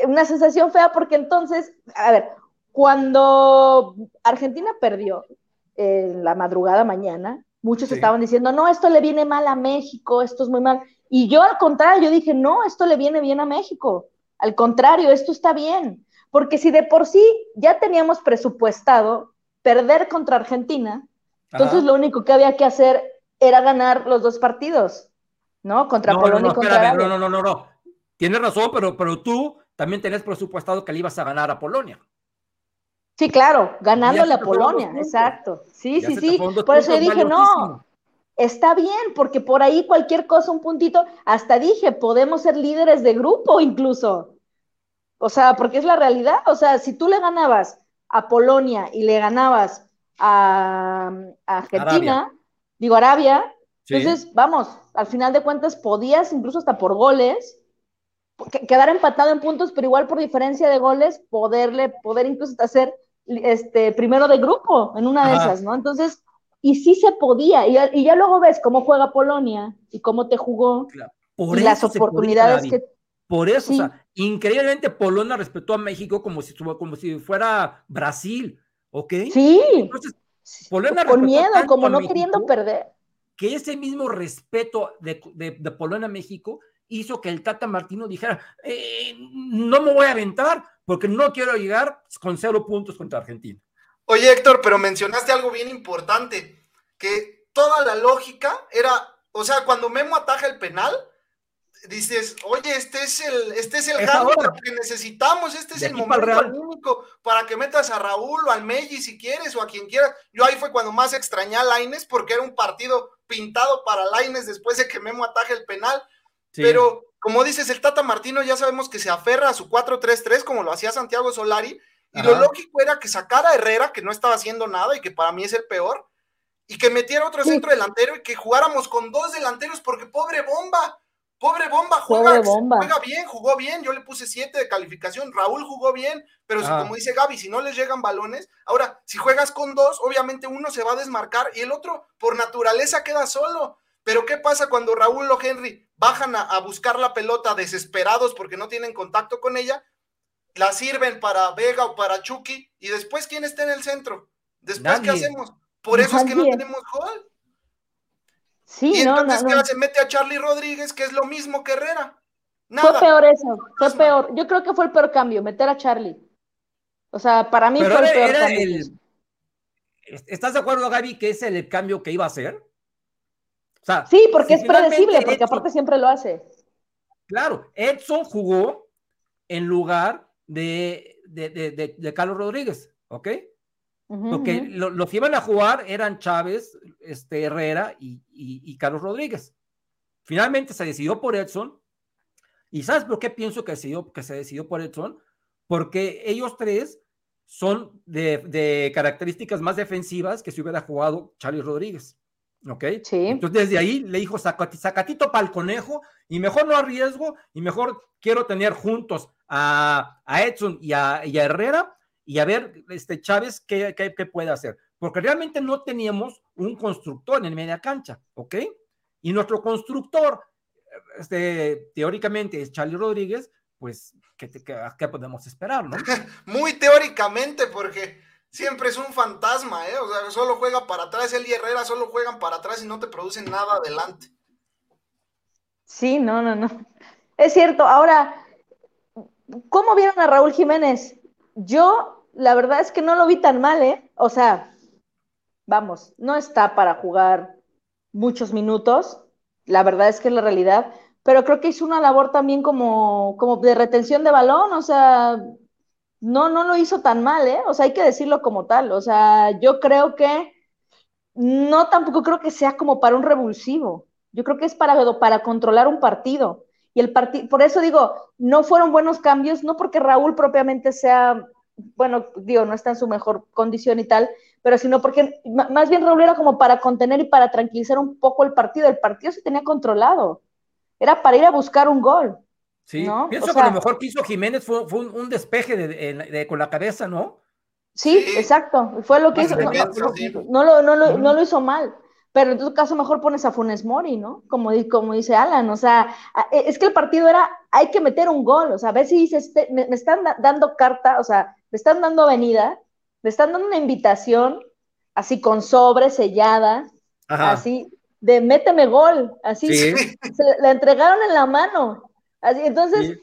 una sensación fea porque entonces, a ver, cuando Argentina perdió en la madrugada mañana, muchos Sí. estaban diciendo, no, esto le viene mal a México, esto es muy mal. Y yo al contrario, yo dije, no, esto le viene bien a México. Al contrario, esto está bien. Porque si de por sí ya teníamos presupuestado perder contra Argentina, entonces lo único que había que hacer era ganar los dos partidos, ¿no? Contra No, Polonia no, y contra espérame, Arabia. no, no, no, no, no. Tienes razón, pero, pero tú también tenés presupuestado que le ibas a ganar a Polonia. Sí, claro, ganándole a Polonia, exacto. Sí, Ya sí, sí. Por eso yo dije, no, está bien, porque por ahí cualquier cosa, un puntito, hasta dije, podemos ser líderes de grupo incluso. O sea, porque es la realidad. O sea, si tú le ganabas a Polonia y le ganabas a, a Argentina, Arabia. digo Arabia, Sí. entonces, vamos, al final de cuentas podías incluso hasta por goles quedar empatado en puntos, pero igual por diferencia de goles, poderle, poder incluso hasta ser este, primero de grupo en una de Ajá. esas, ¿no? Entonces, y sí se podía, y ya, y ya luego ves cómo juega Polonia y cómo te jugó Por y las podía, oportunidades que... Por eso, Sí. o sea, increíblemente Polonia respetó a México como si, como si fuera Brasil, ¿ok? Sí, Entonces, Polonia con miedo, como no México queriendo perder. que ese mismo respeto de, de, de Polonia a México hizo que el Tata Martino dijera, "Eh, no me voy a aventar porque no quiero llegar con cero puntos contra Argentina. Oye, Héctor, pero mencionaste algo bien importante, que toda la lógica era, o sea, cuando Memo ataja el penal, dices, oye, este es el, este es el que necesitamos, este es el momento único para que metas a Raúl o al Meji si quieres o a quien quieras. Yo ahí fue cuando más extrañé a Laines porque era un partido pintado para Laines después de que Memo ataje el penal. Sí. Pero, como dices, el Tata Martino ya sabemos que se aferra a su 4-3-3 como lo hacía Santiago Solari, y lo lógico era que sacara a Herrera, que no estaba haciendo nada y que para mí es el peor, y que metiera otro centro delantero y que jugáramos con dos delanteros, porque pobre bomba, pobre bomba, juega, Pobre Bomba. juega bien, jugó bien, yo le puse 7 de calificación, Raúl jugó bien, pero como dice Gaby, si no les llegan balones, ahora, si juegas con dos, obviamente uno se va a desmarcar y el otro por naturaleza queda solo. Pero ¿qué pasa cuando Raúl o Henry bajan a, a buscar la pelota desesperados porque no tienen contacto con ella? La sirven para Vega o para Chucky y después ¿quién está en el centro? Después ¿qué hacemos? Por eso es que no tenemos gol. Sí, y no, entonces no, ¿qué no. hace? Mete a Charlie Rodríguez, que es lo mismo que Herrera. Fue peor eso, fue peor. Yo creo que fue el peor cambio, meter a Charlie. O sea, para mí Pero fue el peor era cambio. el-. ¿Estás de acuerdo, Gaby, que es el cambio que iba a hacer? O sea, Sí, porque si es predecible, porque Edson- aparte siempre lo hace. Claro, Edson jugó en lugar de, de, de- Carlos Rodríguez, ¿ok? Porque lo- los que iban a jugar eran Chávez, este, Herrera y, y- y Carlos Rodríguez. Finalmente se decidió por Edson. ¿Y sabes por qué pienso que se decidió, que se decidió por Edson? Porque ellos tres son de, de características más defensivas que si hubiera jugado Charlie Rodríguez. ¿Ok? Sí. Entonces desde ahí le dijo "Sacati- sacatito para el conejo y mejor no arriesgo y mejor quiero tener juntos a, a Edson y a, y a Herrera y a ver este Chávez qué, qué- qué puede hacer. Porque realmente no teníamos un constructor en media cancha, ¿ok? Y nuestro constructor, este, teóricamente es Charlie Rodríguez, pues, ¿qué, te- qué- qué podemos esperar, no? Muy teóricamente, porque siempre es un fantasma, ¿eh? O sea, solo juega para atrás, él y Herrera solo juegan para atrás y no te producen nada adelante. Sí, no, no, no. Es cierto. Ahora, ¿cómo vieron a Raúl Jiménez? Yo, la verdad es que no lo vi tan mal, ¿eh? O sea, vamos, no está para jugar muchos minutos. La verdad es que es la realidad. Pero creo que hizo una labor también como, como de retención de balón. O sea, no, no lo hizo tan mal, ¿eh? O sea, hay que decirlo como tal. O sea, yo creo que no tampoco creo que sea como para un revulsivo. Yo creo que es para, para controlar un partido. Y el partido, por eso digo, no fueron buenos cambios, no porque Raúl propiamente sea, bueno, digo, no está en su mejor condición y tal, pero sino porque más bien Raúl era como para contener y para tranquilizar un poco el partido. El partido se tenía controlado. Era para ir a buscar un gol. Sí, ¿No? pienso O que sea- lo mejor que hizo Jiménez fue, fue un, un despeje de- de- de- con la cabeza, ¿no? Sí, Sí. exacto. Fue lo que Más hizo. No, defensa, no- sí. no lo, no, lo, no lo hizo mal. pero en todo caso mejor pones a Funes Mori, ¿no? Como, como dice Alan, o sea, e, es que el partido era, hay que meter un gol, o sea, a ver si dices, me, están dando carta, o sea, me están dando avenida, me están dando una invitación, así con sobre, sellada, así, de méteme gol, así, se la entregaron en la mano, así, entonces,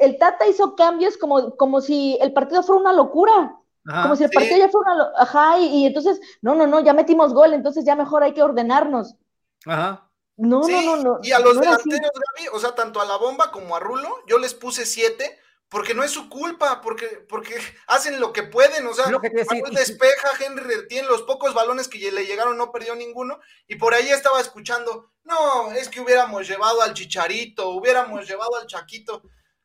el, Tata hizo cambios como, como si el partido fuera una locura, como si el partido ya fuera una... Ajá, y, entonces, no, no, no, ya metimos gol, entonces ya mejor hay que ordenarnos. Ajá. No, no, no, no. Y a los delanteros, Gaby, o sea, tanto a la bomba como a Rulo, yo les puse siete, porque no es su culpa, porque, porque hacen lo que pueden, o sea, lo que despeja, Henry retiene los pocos balones que le llegaron, no perdió ninguno, y por ahí estaba escuchando, no, es que hubiéramos llevado al Chicharito, hubiéramos llevado al Chaquito.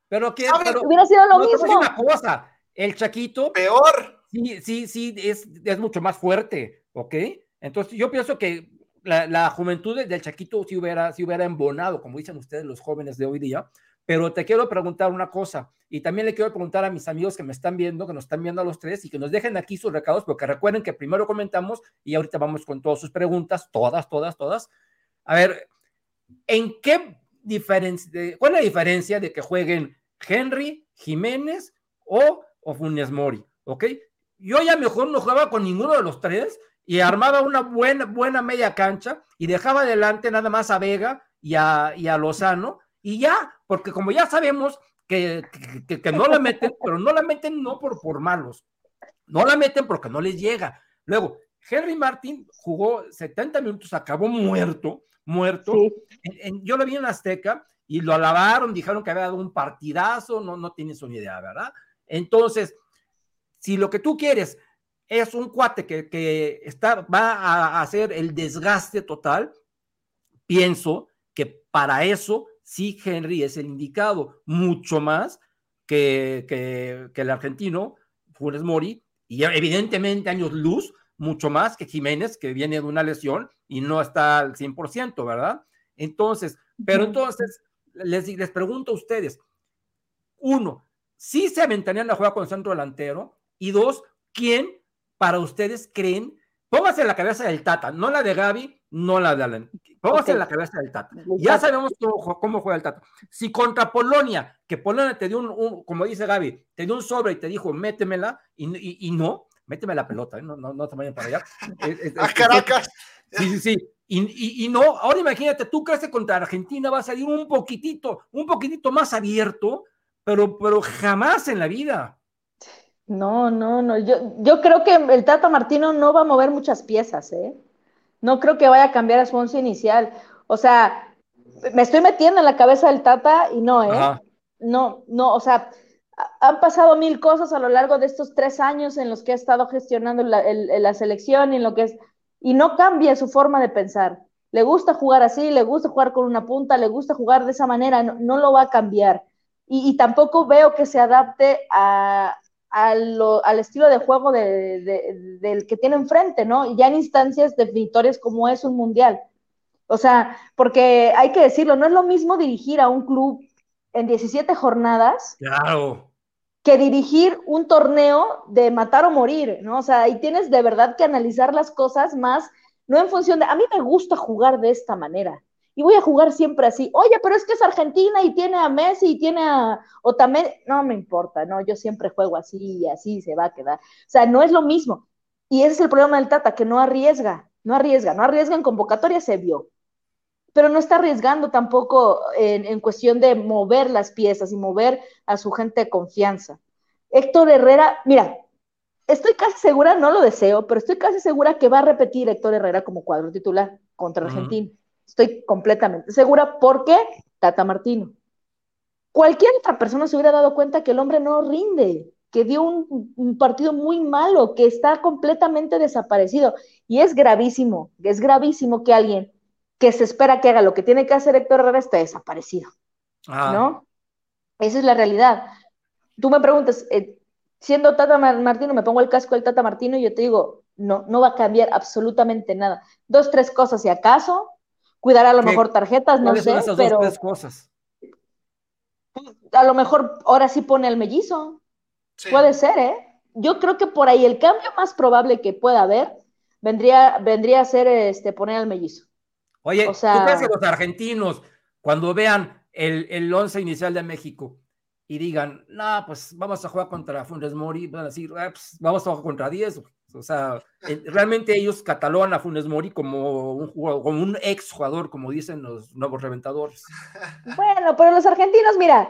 Pero que hubiera sido lo mismo. Una cosa, el Chaquito. Peor. Sí, sí, sí, es, es mucho más fuerte, ¿ok? Entonces, yo pienso que la, juventud del Chaquito sí hubiera, sí hubiera embonado, como dicen ustedes los jóvenes de hoy día. Pero te quiero preguntar una cosa, y también le quiero preguntar a mis amigos que me están viendo, que nos están viendo a los tres, y que nos dejen aquí sus recados, porque recuerden que primero comentamos y ahorita vamos con todas sus preguntas, todas, todas, todas. A ver, ¿en qué diferencia, cuál es la diferencia de que jueguen Henry, Jiménez o, o Funes Mori? ¿Ok? Yo ya mejor no jugaba con ninguno de los tres y armaba una buena, buena media cancha y dejaba adelante nada más a Vega y a, y a Lozano y ya, porque como ya sabemos que, que, no la meten, pero no la meten no por, por malos, no la meten porque no les llega. Luego, Henry Martin jugó 70 minutos, acabó muerto, muerto. yo lo vi en Azteca y lo alabaron, dijeron que había dado un partidazo, no, no tienes una idea, ¿verdad? Entonces, si lo que tú quieres es un cuate que, que está, va a hacer el desgaste total, pienso que para eso sí Henry es el indicado, mucho más que, que, el argentino Funes Mori, y evidentemente años luz, mucho más que Jiménez, que viene de una lesión y no está al 100%, ¿verdad? Entonces, pero entonces, les, les pregunto a ustedes, uno, ¿sí se aventarían la jugada con centro delantero? Y dos, ¿quién para ustedes creen? Póngase en la cabeza del Tata, no la de Gaby, no la de Alan. Póngase en la cabeza del Tata. Ya sabemos cómo, juega el Tata. Si contra Polonia, que Polonia te dio un, como dice Gaby, te dio un sobre y te dijo, métemela, y, y, no, méteme la pelota, ¿eh? no, no, no te vayan para allá. a Caracas. Sí, sí, sí. Y, y, no, ahora imagínate, tú crees que contra Argentina va a salir un poquitito, un poquitito más abierto, pero, pero jamás en la vida. No, no, no. Yo, yo creo que el Tata Martino no va a mover muchas piezas, ¿eh? No creo que vaya a cambiar a su once inicial. O sea, me estoy metiendo en la cabeza del Tata y no, ¿eh? No, no, o sea, han pasado mil cosas a lo largo de estos tres años en los que ha estado gestionando la, la selección y lo que es, no cambia su forma de pensar. Le gusta jugar así, le gusta jugar con una punta, le gusta jugar de esa manera, no, lo va a cambiar. y, tampoco veo que se adapte a, al, estilo de juego del que tiene enfrente, ¿no? Ya en instancias definitorias como es un mundial. O sea, porque hay que decirlo, no es lo mismo dirigir a un club en 17 jornadas. Claro. Que dirigir un torneo de matar o morir, ¿no? O sea, ahí tienes de verdad que analizar las cosas más, no en función de, a mí me gusta jugar de esta manera y voy a jugar siempre así. Oye, pero es que es Argentina y tiene a Messi y tiene a también No me importa, no, yo siempre juego así y así se va a quedar. O sea, no es lo mismo. Y ese es el problema del Tata, que no arriesga, no arriesga, no arriesga en convocatoria, se vio. Pero no está arriesgando tampoco en, en cuestión de mover las piezas y mover a su gente de confianza. Héctor Herrera, mira, estoy casi segura, no lo deseo, pero estoy casi segura que va a repetir Héctor Herrera como cuadro titular contra Argentina. Estoy completamente segura. ¿Por qué? Tata Martino. Cualquier otra persona se hubiera dado cuenta que el hombre no rinde, que dio un, partido muy malo, que está completamente desaparecido. Y es gravísimo, es gravísimo que alguien que se espera que haga lo que tiene que hacer Héctor Herrera esté desaparecido. Ah. ¿No? Esa es la realidad. Tú me preguntas, eh, siendo Tata Martino, me pongo el casco del Tata Martino y yo te digo, no, no va a cambiar absolutamente nada. Dos, tres cosas, si acaso, cuidar a lo mejor tarjetas, no sé, pero cosas? a lo mejor ahora sí pone el mellizo. Puede ser, ¿eh? Yo creo que por ahí el cambio más probable que pueda haber, vendría, vendría a ser este, poner al mellizo. Oye, O sea- ¿tú crees que los argentinos, cuando vean el, el once inicial de México y digan, no, pues vamos a jugar contra Funes Mori, van a decir, "Ah, pues, vamos a jugar contra 10? O sea, eh, realmente ellos catalogan a Funes Mori como un, jugador- como un ex jugador, como dicen los nuevos reventadores. Bueno, pero los argentinos, mira,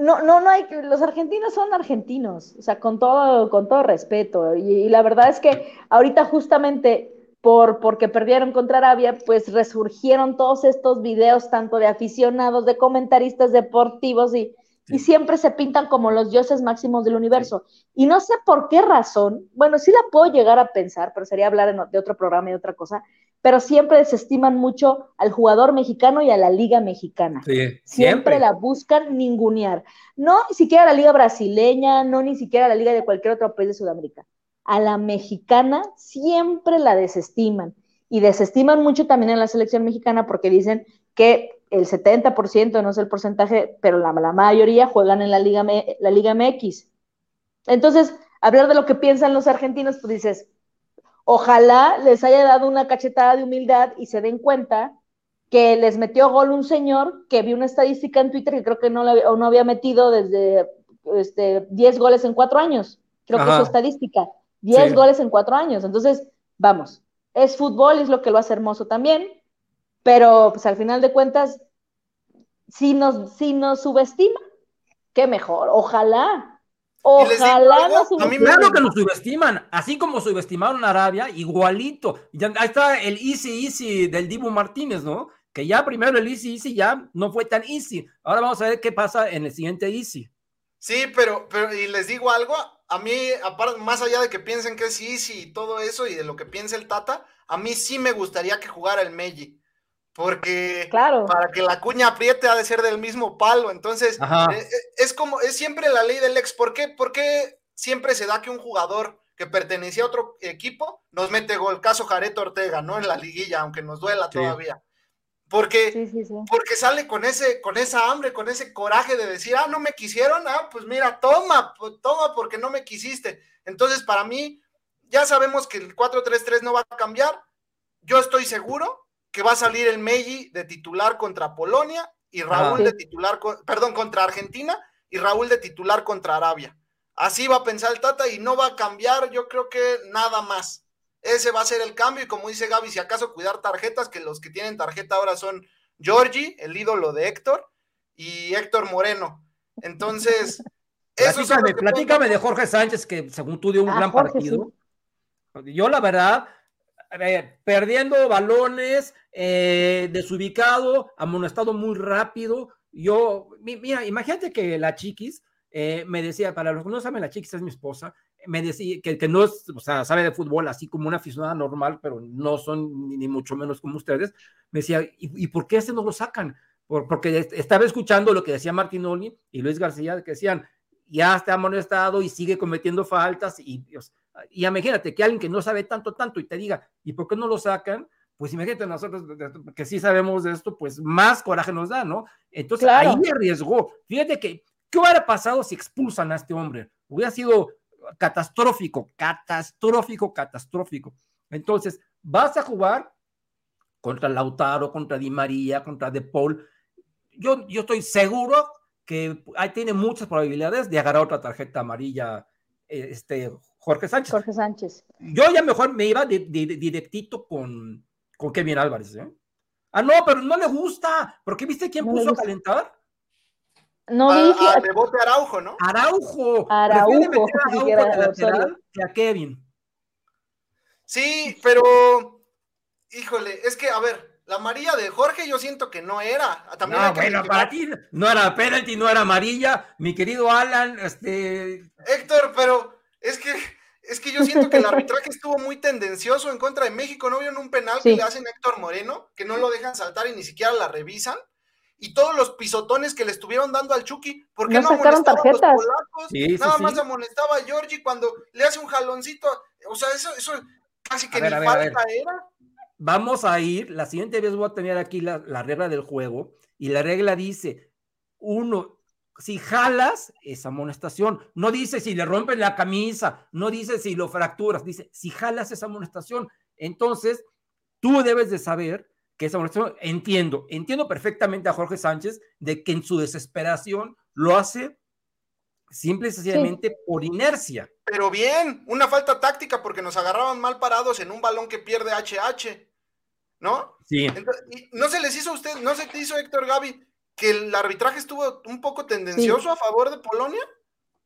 no, no, no hay, los argentinos son argentinos, o sea, con todo, con todo respeto. Y, y la verdad es que ahorita justamente por, porque perdieron contra Arabia, pues resurgieron todos estos videos, tanto de aficionados, de comentaristas deportivos, y, y siempre se pintan como los dioses máximos del universo. Y no sé por qué razón, bueno, sí la puedo llegar a pensar, pero sería hablar de otro programa y otra cosa, pero siempre desestiman mucho al jugador mexicano y a la liga mexicana Sí, siempre, la buscan ningunear. No ni siquiera la liga brasileña, no ni siquiera la liga de cualquier otro país de Sudamérica. A la mexicana siempre la desestiman. Y desestiman mucho también en la selección mexicana porque dicen que el 70%, no sé el porcentaje, pero la, la mayoría juegan en la Liga, la Liga MX. Entonces, hablar de lo que piensan los argentinos, pues dices, ojalá les haya dado una cachetada de humildad y se den cuenta que les metió gol un señor que vi una estadística en Twitter que creo que no, la, no había metido desde este, 10 goles en cuatro años. Creo que es su estadística. 10 Sí. goles en cuatro años. Entonces, vamos, es fútbol, es lo que lo hace hermoso también, pero pues al final de cuentas, si nos, si nos subestiman, qué mejor. Ojalá. Ojalá nos a mí me- subestimen. Claro que nos subestiman, así como subestimaron a Arabia, igualito. Ya, ahí está el easy easy del Dibu Martínez, ¿no? Que ya primero el easy easy ya no fue tan easy. Ahora vamos a ver qué pasa en el siguiente easy. Sí, pero, pero, y les digo algo, a mí, aparte, más allá de que piensen que es easy y todo eso, y de lo que piensa el Tata, a mí sí me gustaría que jugara el Meji, porque Claro. para que la cuña apriete ha de ser del mismo palo, entonces, eh, eh, es como, es siempre la ley del ex, ¿por qué? ¿Por qué siempre se da que un jugador que pertenecía a otro equipo nos mete gol? Caso Jareto Ortega, ¿no? En la liguilla, aunque nos duela Sí. todavía. Porque Sí, sí, sí. porque sale con ese, con esa hambre, con ese coraje de decir, ah, no me quisieron, ah, pues mira, toma, pues, toma porque no me quisiste. Entonces, para mí, ya sabemos que el 4-3-3 no va a cambiar. Yo estoy seguro que va a salir el Meji de titular contra Polonia y Raúl de titular, con- perdón, contra Argentina y Raúl de titular contra Arabia. Así va a pensar el Tata y no va a cambiar, yo creo que nada más. Ese va a ser el cambio y como dice Gaby, si acaso cuidar tarjetas, que los que tienen tarjeta ahora son Georgie, el ídolo de Héctor, y Héctor Moreno. Entonces, eso Platícame, platícame de Jorge Sánchez, que según tú dio un Ah, gran Jorge, partido. Yo, la verdad, eh, perdiendo balones, eh, desubicado, amonestado muy rápido. Yo, mi- mira, imagínate que la chiquis eh, me decía, para los que no saben, la chiquis es mi esposa, me decía que, que no es, o sea, sabe de fútbol así como una aficionada normal, pero no son ni, ni mucho menos como ustedes. Me decía, ¿y, y por qué ese no lo sacan? Por- porque est- estaba escuchando lo que decía Martinoli y Luis García, que decían, ya está amonestado y sigue cometiendo faltas y, y imagínate que alguien que no sabe tanto, tanto y te diga, ¿y por qué no lo sacan? Pues imagínate nosotros que sí sabemos de esto, pues más coraje nos da, ¿no? Entonces Claro. ahí arriesgó. Fíjate que, ¿qué hubiera pasado si expulsan a este hombre? Hubiera sido catastrófico, catastrófico, catastrófico. Entonces, vas a jugar contra Lautaro, contra Di María, contra De Paul. Yo, yo estoy seguro que ahí tiene muchas probabilidades de agarrar otra tarjeta amarilla eh, este Jorge Sánchez. Jorge Sánchez. Yo ya mejor me iba de, de- de- directito con, con Kevin Álvarez. ¿eh? Ah, no, pero no le gusta. porque viste quién No puso a calentar? No a, vi, a Bebote Araujo, ¿no? Araujo. Araujo, meter a que a Kevin. Sí, pero, híjole, es que, a ver, la María de Jorge yo siento que no era. También No, bueno, para ti no era penalti, no era amarilla. Mi querido Alan, este, Héctor, pero es que es que yo siento que el arbitraje estuvo muy tendencioso en contra de México. ¿No vieron un penal que le hacen a Héctor Moreno? Que no lo dejan saltar y ni siquiera la revisan. Y todos los pisotones que le estuvieron dando al Chucky, ¿por qué No no, sacaron amonestaba a los tarjetas. polacos? Sí, sí, Nada sí. más amonestaba a Georgie cuando le hace un jaloncito. O sea, eso, eso casi que A ver, ni a ver, a ver. falta era. vamos a ir, la siguiente vez voy a tener aquí la, la regla del juego y la regla dice, uno, si jalas, es amonestación. No dice si le rompes la camisa, no dice si lo fracturas, dice si jalas es amonestación. Entonces, tú debes de saber que esa amonestación, entiendo, entiendo perfectamente a Jorge Sánchez de que en su desesperación lo hace simple y sencillamente por inercia. Pero bien, una falta táctica porque nos agarraban mal parados en un balón que pierde HH, ¿no? Sí. Entonces, no se les hizo a usted, no se te hizo Héctor Gaby, que el arbitraje estuvo un poco tendencioso a favor de Polonia.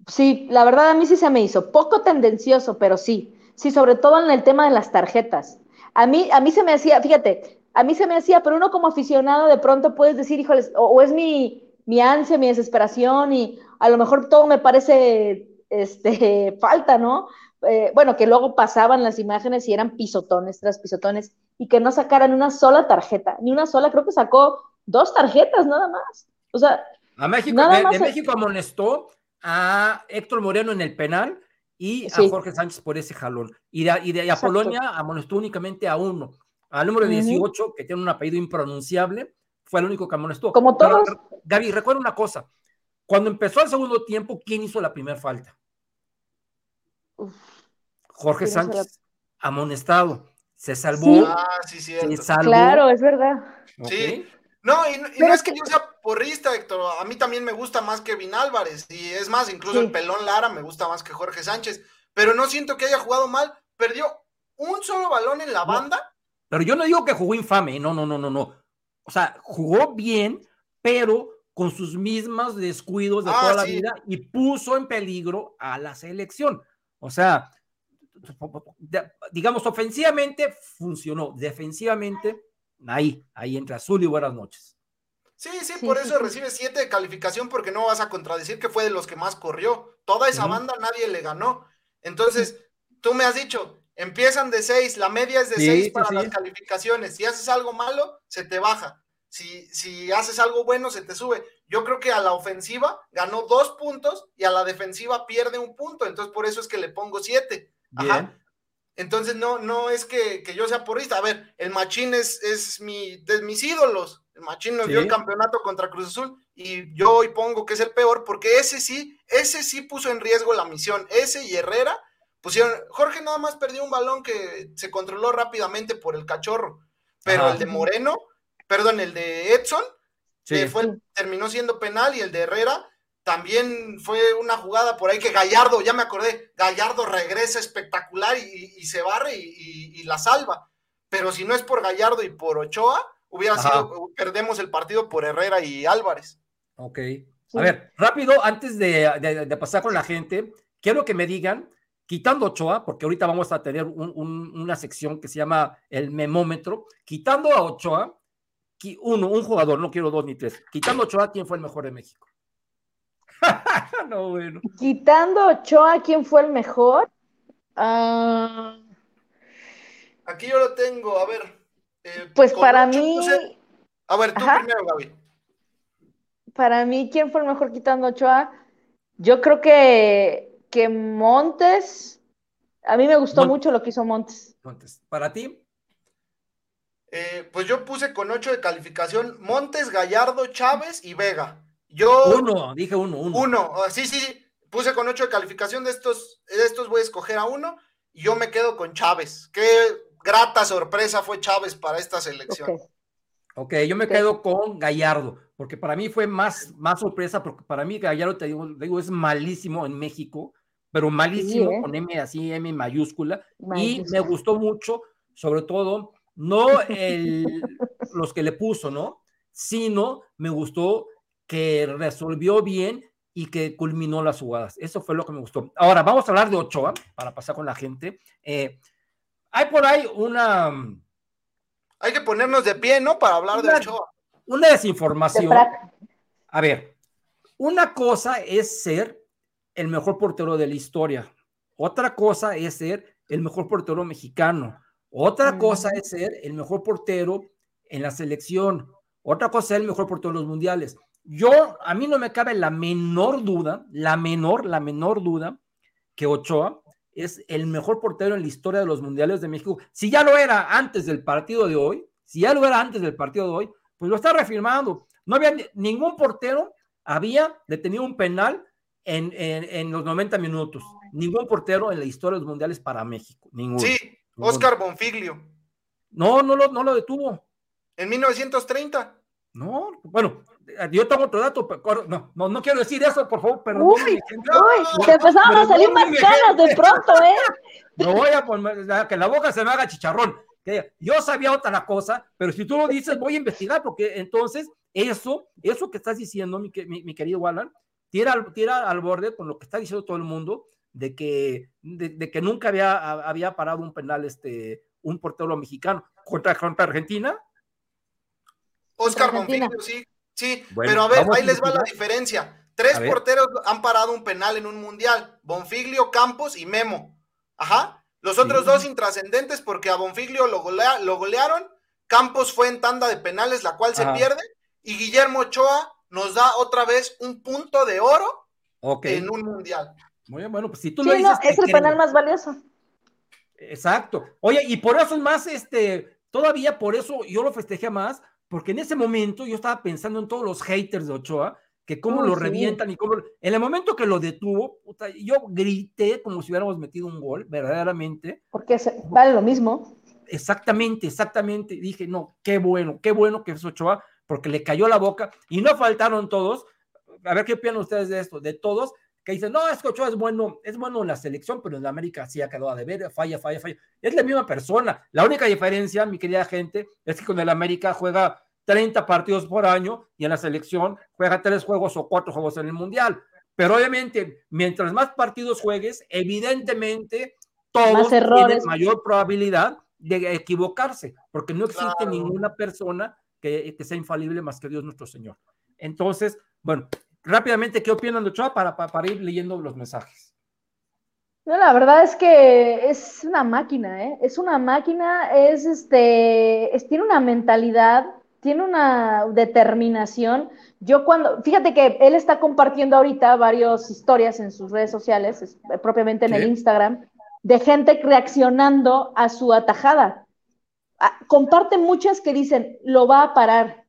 Sí, la verdad a mí sí se me hizo, poco tendencioso, pero sí. Sí, sobre todo en el tema de las tarjetas. A mí, a mí se me hacía, fíjate, a mí se me hacía, pero uno como aficionado de pronto puedes decir, híjoles, o, o es mi, mi ansia, mi desesperación y a lo mejor todo me parece este, falta, ¿no? Eh, bueno, que luego pasaban las imágenes y eran pisotones tras pisotones y que no sacaran una sola tarjeta, ni una sola, creo que sacó dos tarjetas nada más. O sea, a México, nada de, más de se- México amonestó a Héctor Moreno en el penal y a Sí. Jorge Sánchez por ese jalón. Y de, y de a. Polonia amonestó únicamente a uno. Al número Ujú. 18, que tiene un apellido impronunciable, fue el único que amonestó. Como Pero, todos. Gaby, recuerda una cosa. Cuando empezó el segundo tiempo, ¿quién hizo la primera falta? Uf, Jorge ¿quién hizo la- Sánchez, amonestado. Se salvó. Sí. Ah, sí, Se salvó. claro, es verdad. Sí. No, y, no- y Pero no es que yo sea porrista, Héctor. A mí también me gusta más Kevin Álvarez. Y es más, incluso Sí. el pelón Lara me gusta más que Jorge Sánchez. Pero no siento que haya jugado mal. Perdió un solo balón en la No. banda. Pero yo no digo que jugó infame, no, no, no, no, no. O sea, jugó bien, pero con sus mismos descuidos de Ah, toda la vida y puso en peligro a la selección. O sea, digamos, ofensivamente funcionó, defensivamente, ahí, ahí entre azul y buenas noches. Sí, sí, Sí, por sí, eso sí. recibe siete de calificación porque no vas a contradecir que fue de los que más corrió. Toda esa banda nadie le ganó. Entonces, tú me has dicho, empiezan de seis, la media es de Sí, seis sí, para sí. las calificaciones. Si haces algo malo, se te baja. Si, si haces algo bueno, se te sube. Yo creo que a la ofensiva ganó dos puntos y a la defensiva pierde un punto. Entonces, por eso es que le pongo siete. Bien. Ajá. Entonces, no, no es que, que yo sea porrista. A ver, el Machín es, es mi, de mis ídolos. El Machín nos dio el campeonato contra Cruz Azul y yo hoy pongo que es el peor porque ese sí, ese sí puso en riesgo la misión. Ese y Herrera pusieron. Jorge nada más perdió un balón que se controló rápidamente por el cachorro, pero Ajá. el de Moreno, perdón, el de Edson, Sí. que fue, terminó siendo penal y el de Herrera también fue una jugada por ahí que Gallardo, ya me acordé, Gallardo regresa espectacular y, y se barre y, y- y la salva. Pero si no es por Gallardo y por Ochoa, hubiera Ajá. sido, perdemos el partido por Herrera y Álvarez. Ok. Sí. A ver, rápido, antes de, de- de pasar con la gente, quiero que me digan, quitando Ochoa, porque ahorita vamos a tener un- un- una sección que se llama el memómetro, quitando a Ochoa, qui- uno, un jugador, no quiero dos ni tres, quitando a Ochoa, ¿quién fue el mejor de México? no, bueno. Quitando a Ochoa, ¿quién fue el mejor? Ah, Aquí yo lo tengo, a ver. eh, pues para ocho mí, A ver, tú Ajá. primero, Gaby. para mí, ¿quién fue el mejor quitando a Ochoa? Yo creo que, que Montes. A mí me gustó mucho lo que hizo Montes. Entonces, para ti, Eh, pues yo puse con 8 de calificación Montes, Gallardo, Chávez y Vega. Yo. uno, dije uno, uno. Uno, ah, sí, sí, sí. Puse con 8 de calificación de estos, de estos voy a escoger a uno y yo me quedo con Chávez. Qué grata sorpresa fue Chávez para esta selección. Ok. Ok, yo me quedo con Gallardo, porque para mí fue más, más sorpresa, porque para mí Gallardo, te digo, te digo, es malísimo en México, pero malísimo Sí, ¿eh? con M así, M mayúscula, y me gustó mucho, sobre todo, no el, los que le puso, ¿no? Sino me gustó que resolvió bien y que culminó las jugadas. Eso fue lo que me gustó. Ahora, vamos a hablar de Ochoa, para pasar con la gente. Eh, hay por ahí una, Hay que ponernos de pie, ¿no? Para hablar de Ochoa. una De desinformación. A ver, una cosa es ser el mejor portero de la historia. Otra cosa es ser el mejor portero mexicano. Otra Mm. cosa es ser el mejor portero en la selección. Otra cosa es el mejor portero en los mundiales. Yo, a mí no me cabe la menor duda, la menor, la menor duda que Ochoa es el mejor portero en la historia de los mundiales de México. Si ya lo era antes del partido de hoy, si ya lo era antes del partido de hoy, pues lo está reafirmando. No había ni- ningún portero, había detenido un penal en, en, en los 90 minutos. Ningún portero en la historia de los mundiales para México. Ninguno. Sí, Oscar Bonfiglio. No, no lo, no lo detuvo. En 1930. No, bueno, yo tengo otro dato, pero no, no, no quiero decir eso, por favor, pero Uy, uy, te empezaron a salir más canas de pronto, ¿eh? No voy a poner, que la boca se me haga chicharrón. Que yo sabía otra cosa, pero si tú lo dices, voy a investigar, porque entonces eso, eso que estás diciendo, mi, mi, mi querido Wallan, tira, tira al borde con lo que está diciendo todo el mundo, de que, de, de que nunca había, había parado un penal este, un portero mexicano contra, contra Argentina. Oscar Bonfiglio, sí, sí, bueno, pero a ver, ahí les va la diferencia. Tres porteros han parado un penal en un mundial, Bonfiglio, Campos y Memo. Ajá. Los otros sí. dos intrascendentes porque a Bonfiglio lo, golea, lo, golearon, Campos fue en tanda de penales, la cual Ajá. se pierde, y Guillermo Ochoa nos da otra vez un punto de oro okay. en un mundial. Muy bien, bueno, pues si tú sí, lo dices. No, es el creo. penal más valioso. Exacto. Oye, y por eso es más, este, todavía por eso yo lo festejé más, porque en ese momento yo estaba pensando en todos los haters de Ochoa, que cómo oh, lo sí. revientan y cómo. En el momento que lo detuvo, puta, yo grité como si hubiéramos metido un gol, verdaderamente. Porque vale lo mismo. Exactamente, exactamente. Dije, no, qué bueno, qué bueno que es Ochoa, porque le cayó la boca y no faltaron todos. A ver qué opinan ustedes de esto, de todos que dicen, no, es que Ochoa es bueno, es bueno en la selección, pero en la América sí ha quedado a deber, falla, falla, falla. Es la misma persona. La única diferencia, mi querida gente, es que con el América juega 30 partidos por año y en la selección juega tres juegos o cuatro juegos en el Mundial. Pero obviamente, mientras más partidos juegues, evidentemente todos tienen mayor probabilidad de equivocarse, porque no existe claro. ninguna persona que, que sea infalible más que Dios nuestro Señor. Entonces, bueno, rápidamente, ¿qué opinan de Ochoa para, para, para, ir leyendo los mensajes? No, la verdad es que es una máquina, ¿eh? Es una máquina, es este, es, tiene una mentalidad, tiene una determinación. Yo cuando, fíjate que él está compartiendo ahorita varias historias en sus redes sociales, es, propiamente en ¿Sí? el Instagram, de gente reaccionando a su atajada. Ah, comparte muchas que dicen, lo va a parar,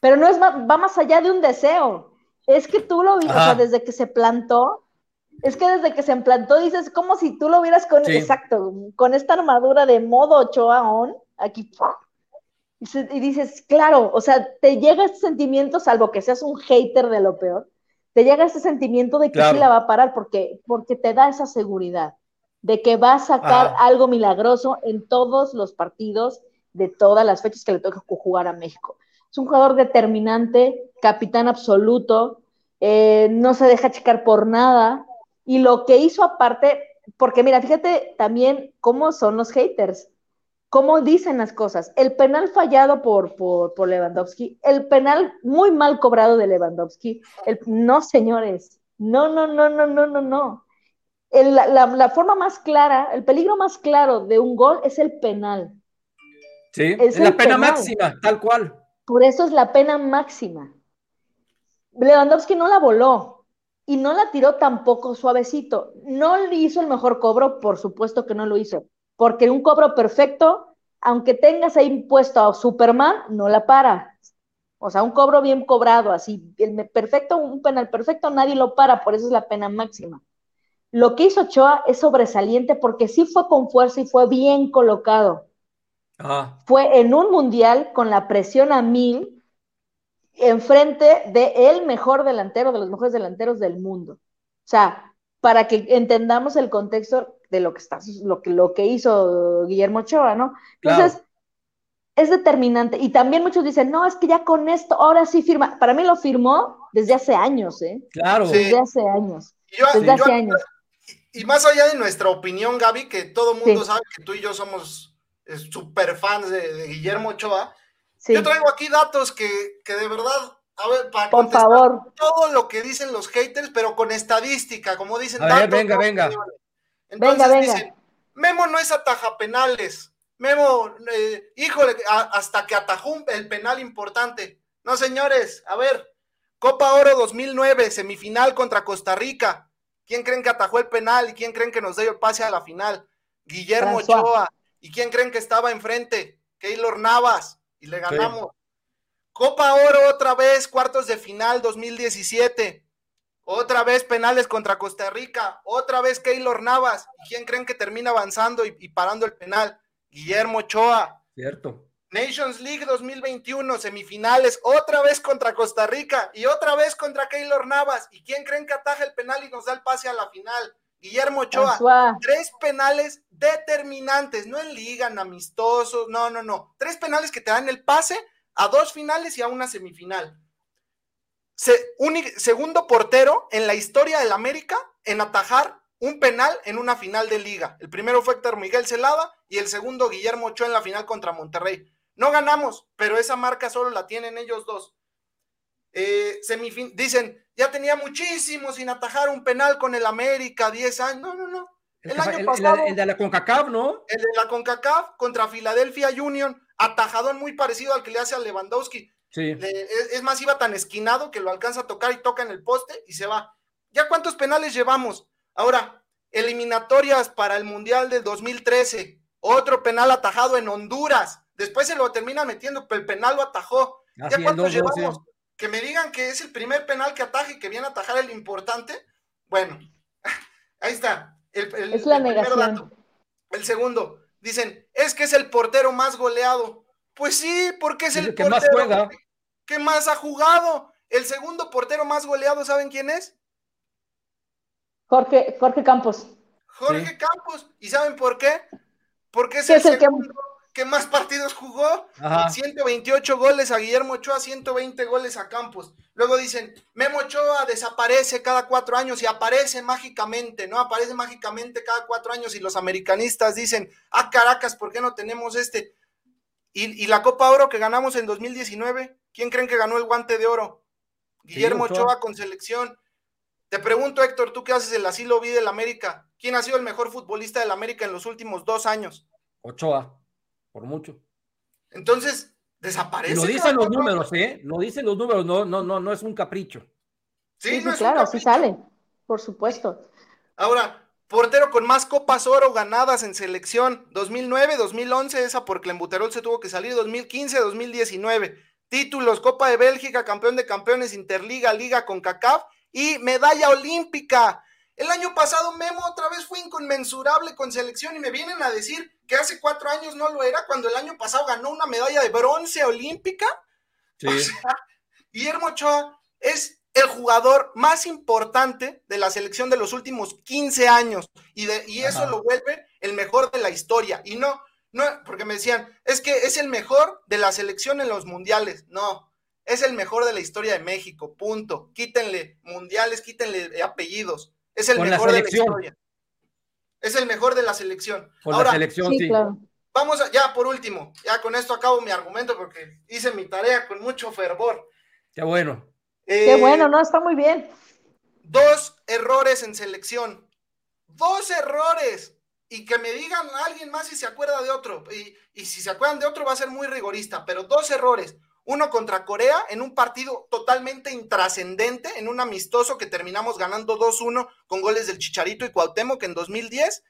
pero no es, va más allá de un deseo es que tú lo viste, o sea, desde que se plantó, es que desde que se implantó dices como si tú lo vieras con, sí. exacto, con esta armadura de modo Ochoa on, aquí, y, dices, claro, o sea, te llega este sentimiento, salvo que seas un hater de lo peor, te llega este sentimiento de que claro. sí la va a parar, porque, porque te da esa seguridad de que va a sacar Ajá. algo milagroso en todos los partidos de todas las fechas que le toca jugar a México. Es un jugador determinante, capitán absoluto, eh, no se deja checar por nada. Y lo que hizo aparte, porque mira, fíjate también cómo son los haters, cómo dicen las cosas. El penal fallado por, por, por Lewandowski, el penal muy mal cobrado de Lewandowski. El, no, señores, no, no, no, no, no, no, no. El, la, la, forma más clara, el peligro más claro de un gol es el penal. Sí, es la pena penal. máxima, tal cual. Por eso es la pena máxima. Lewandowski no la voló y no la tiró tampoco suavecito. No le hizo el mejor cobro, por supuesto que no lo hizo, porque un cobro perfecto, aunque tengas ahí puesto a Superman, no la para. O sea, un cobro bien cobrado, así, el perfecto, un penal perfecto, nadie lo para, por eso es la pena máxima. Lo que hizo Ochoa es sobresaliente porque sí fue con fuerza y fue bien colocado. Ah. Fue en un mundial con la presión a mil, enfrente de el mejor delantero, de los mejores delanteros del mundo. O sea, para que entendamos el contexto de lo que está, lo que, lo que hizo Guillermo Ochoa, ¿no? Entonces, claro. es determinante. Y también muchos dicen, no, es que ya con esto, ahora sí firma. Para mí lo firmó desde hace años, ¿eh? Claro. Desde sí. hace años. Yo, desde hace años. Y más allá de nuestra opinión, Gaby, que todo el mundo sí. sabe que tú y yo somos eh, super fans de, de Guillermo Ochoa, Sí. Yo traigo aquí datos que, que de verdad, a ver, para Por favor. todo lo que dicen los haters, pero con estadística, como dicen a datos. Ver, venga, venga. Entonces venga, dicen, venga. Memo no es ataja penales. Memo, eh, híjole, a, hasta que atajó el penal importante. No, señores, a ver, Copa Oro 2009, semifinal contra Costa Rica. ¿Quién creen que atajó el penal y quién creen que nos dio el pase a la final? Guillermo François. Ochoa. ¿Y quién creen que estaba enfrente? Keylor Navas y le ganamos. Sí. Copa Oro otra vez, cuartos de final 2017. Otra vez penales contra Costa Rica. Otra vez Keylor Navas. ¿Y quién creen que termina avanzando y, y parando el penal? Guillermo Ochoa. Cierto. Nations League 2021, semifinales, otra vez contra Costa Rica y otra vez contra Keylor Navas. ¿Y quién creen que ataja el penal y nos da el pase a la final? Guillermo Ochoa. Tres penales determinantes, no en liga, en amistosos, no, no, no. Tres penales que te dan el pase a dos finales y a una semifinal. Se- segundo portero en la historia del América en atajar un penal en una final de liga. El primero fue Héctor Miguel Celada y el segundo Guillermo Ochoa en la final contra Monterrey. No ganamos, pero esa marca solo la tienen ellos dos. Eh, semifin- dicen, ya tenía muchísimo sin atajar un penal con el América, 10 años. No, no, no. El, año el- pasado- el- el de la CONCACAF, ¿no? El de la CONCACAF contra Philadelphia Union, atajadón muy parecido al que le hace a Lewandowski. Sí. Le- es, es más, iba tan esquinado que lo alcanza a tocar y toca en el poste y se va. ¿Ya cuántos penales llevamos? Ahora, eliminatorias para el Mundial del 2013. Otro penal atajado en Honduras. Después se lo termina metiendo, pero el penal lo atajó. ¿Ya Así, cuántos 2-2, sí. llevamos? Que me digan que es el primer penal que ataje y que viene a atajar el importante. Bueno, ahí está. El, el- Es la el negación. dato. El segundo, dicen, es que es el portero más goleado. Pues sí, porque es Es el, el que más portero juega. que más ha jugado. El segundo portero más goleado, ¿saben quién es? Jorge, Jorge Campos. Jorge Sí. Campos. ¿Y saben por qué? Porque es ¿Qué el es el que- segundo que más partidos jugó. Ajá. 128 goles a Guillermo Ochoa, 120 goles a Campos. Luego dicen, Memo Ochoa desaparece cada cuatro años y aparece mágicamente, ¿no? Aparece mágicamente cada cuatro años y los americanistas dicen, ah, Caracas, ¿por qué no tenemos este? Y, y la Copa Oro que ganamos en 2019, ¿quién creen que ganó el guante de oro? Guillermo Ochoa. Ochoa con selección. Te pregunto, Héctor, tú que haces el asilo vi del América, ¿quién ha sido el mejor futbolista del América en los últimos dos años? Ochoa, por mucho. Entonces, desaparece. lo dicen los números, ¿eh? Lo dicen los números, no, no, no, no es un capricho. Sí, Sí, sí, no es un claro, así capricho. sale. Por supuesto. Ahora, portero con más copas oro ganadas en selección, 2009, 2011, esa por Clembuterol se tuvo que salir, 2015, 2019. Títulos, Copa de Bélgica, campeón de campeones, Interliga, Liga con CACAF y medalla olímpica. El año pasado Memo otra vez fue inconmensurable con selección y me vienen a decir que hace cuatro años no lo era cuando el año pasado ganó una medalla de bronce olímpica. Sí. O sea, Guillermo Ochoa es el jugador más importante de la selección de los últimos 15 años y, de, y eso Ajá. lo vuelve el mejor de la historia. Y no, no, porque me decían, es que es el mejor de la selección en los mundiales. No, es el mejor de la historia de México, punto. Quítenle mundiales, quítenle apellidos. Es el Con la mejor de la selección. historia. Es el mejor de la selección. Con Ahora, la selección, Sí, sí. claro. Vamos a, ya por último, ya con esto acabo mi argumento porque hice mi tarea con mucho fervor. Qué bueno. Qué Eh, bueno, ¿no? Está muy bien. Dos errores en selección. Dos errores. Y que me digan a alguien más si se acuerda de otro. Y, y si se acuerdan de otro va a ser muy rigorista, pero dos errores. Uno contra Corea en un partido totalmente intrascendente, en un amistoso que terminamos ganando 2-1 con goles del Chicharito y Cuauhtémoc en 2010.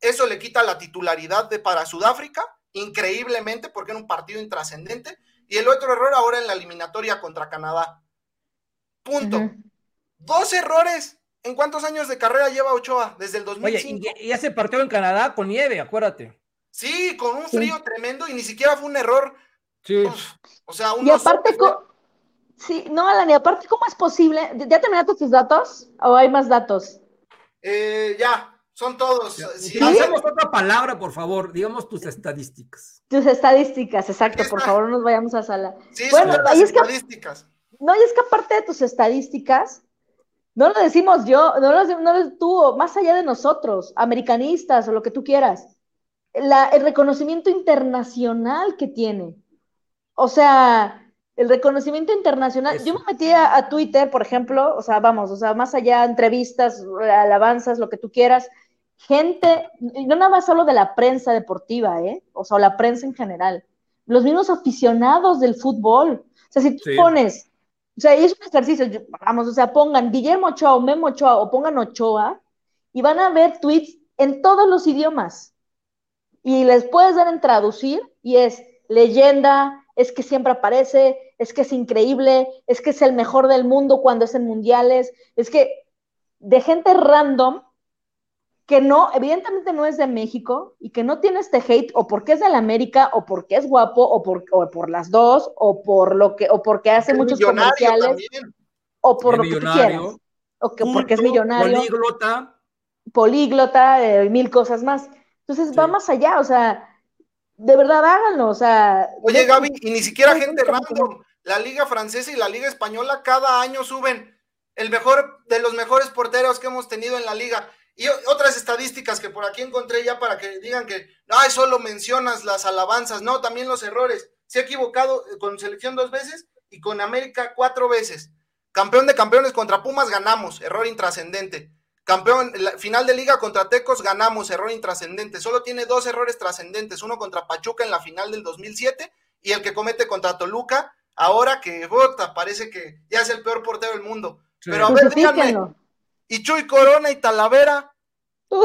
Eso le quita la titularidad de para Sudáfrica, increíblemente, porque era un partido intrascendente. Y el otro error ahora en la eliminatoria contra Canadá. Punto. Dos errores. ¿En cuántos años de carrera lleva Ochoa? Desde el Oye, 2005. y, y ese partido en Canadá con nieve, acuérdate. Sí, con un Sí. frío tremendo y ni siquiera fue un error. Sí. Uf, o sea, un Y aparte, sí, no, Alan, y aparte, ¿cómo es posible? ¿Ya terminaste tus datos? ¿O hay más datos? Eh, ya, son todos. Sí, Si hacemos otra palabra, por favor, digamos tus estadísticas. Tus estadísticas, exacto, por favor, no nos vayamos a sala. sí, Bueno, son las ahí es que- estadísticas. No, y es que aparte de tus estadísticas, no lo decimos yo, no lo, no lo tú, más allá de nosotros, americanistas o lo que tú quieras, la- el reconocimiento internacional que tiene. O sea, el reconocimiento internacional. Eso. Yo me metí a, a Twitter, por ejemplo, o sea, vamos, o sea, más allá, entrevistas, alabanzas, lo que tú quieras, gente, no nada más solo de la prensa deportiva, ¿eh? O sea, la prensa en general, los mismos aficionados del fútbol. O sea, si tú Sí. pones, o sea, es un ejercicio, vamos, o sea, pongan Guillermo Ochoa o Memo Ochoa o pongan Ochoa y van a ver tweets en todos los idiomas. Y les puedes dar en traducir y es leyenda, es que siempre aparece, es que es increíble, es que es el mejor del mundo cuando es en mundiales, es que de gente random que no, evidentemente no es de México y que no tiene este hate o porque es de la América o porque es guapo o por, o por las dos o por lo que o porque hace muchos comerciales también. o por lo que tú quieras o que porque es millonario Políglota. políglota, eh, mil cosas más. Entonces va Sí. más allá, o sea, de verdad háganlo, o sea. Oye, Gaby, y ni siquiera no, gente random. La Liga Francesa y la Liga Española cada año suben el mejor de los mejores porteros que hemos tenido en la liga. Y otras estadísticas que por aquí encontré ya para que digan que ay, solo mencionas las alabanzas. No, también los errores. Se ha equivocado eh, con selección dos veces y con América cuatro veces. Campeón de campeones contra Pumas ganamos, error intrascendente. Campeón, la final de liga contra Tecos ganamos, error intrascendente. Solo tiene dos errores trascendentes, uno contra Pachuca en la final del 2007 y el que comete contra Toluca, ahora que vota, parece que ya es el peor portero del mundo. Sí. Pero a ver, díganme, y Chuy Corona y Talavera,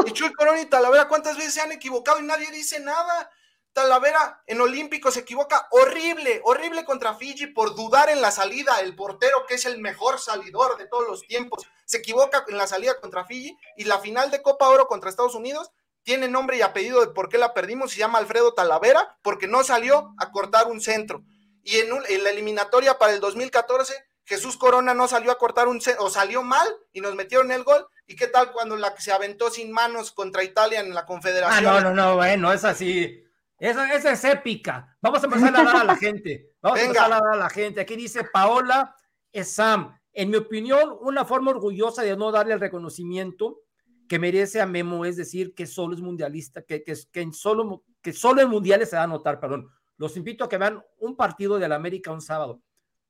y Chuy Corona y Talavera, ¿cuántas veces se han equivocado y nadie dice nada? Talavera en Olímpico se equivoca horrible, horrible contra Fiji por dudar en la salida. El portero, que es el mejor salidor de todos los tiempos, se equivoca en la salida contra Fiji y la final de Copa Oro contra Estados Unidos tiene nombre y apellido de por qué la perdimos. Se llama Alfredo Talavera porque no salió a cortar un centro. Y en, un- en la eliminatoria para el 2014, Jesús Corona no salió a cortar un centro, o salió mal y nos metieron el gol. ¿Y qué tal cuando la que se aventó sin manos contra Italia en la Ah, Confederación? no, no, no, bueno, es así. Esa, esa es épica. Vamos a empezar a dar a la gente. Vamos Venga. a empezar a dar a la gente. Aquí dice Paola Sam. En mi opinión, una forma orgullosa de no darle el reconocimiento que merece a Memo es decir que solo es mundialista, que, que, que, en solo, que solo en mundiales se va a notar, perdón. Los invito a que vean un partido de la América un sábado.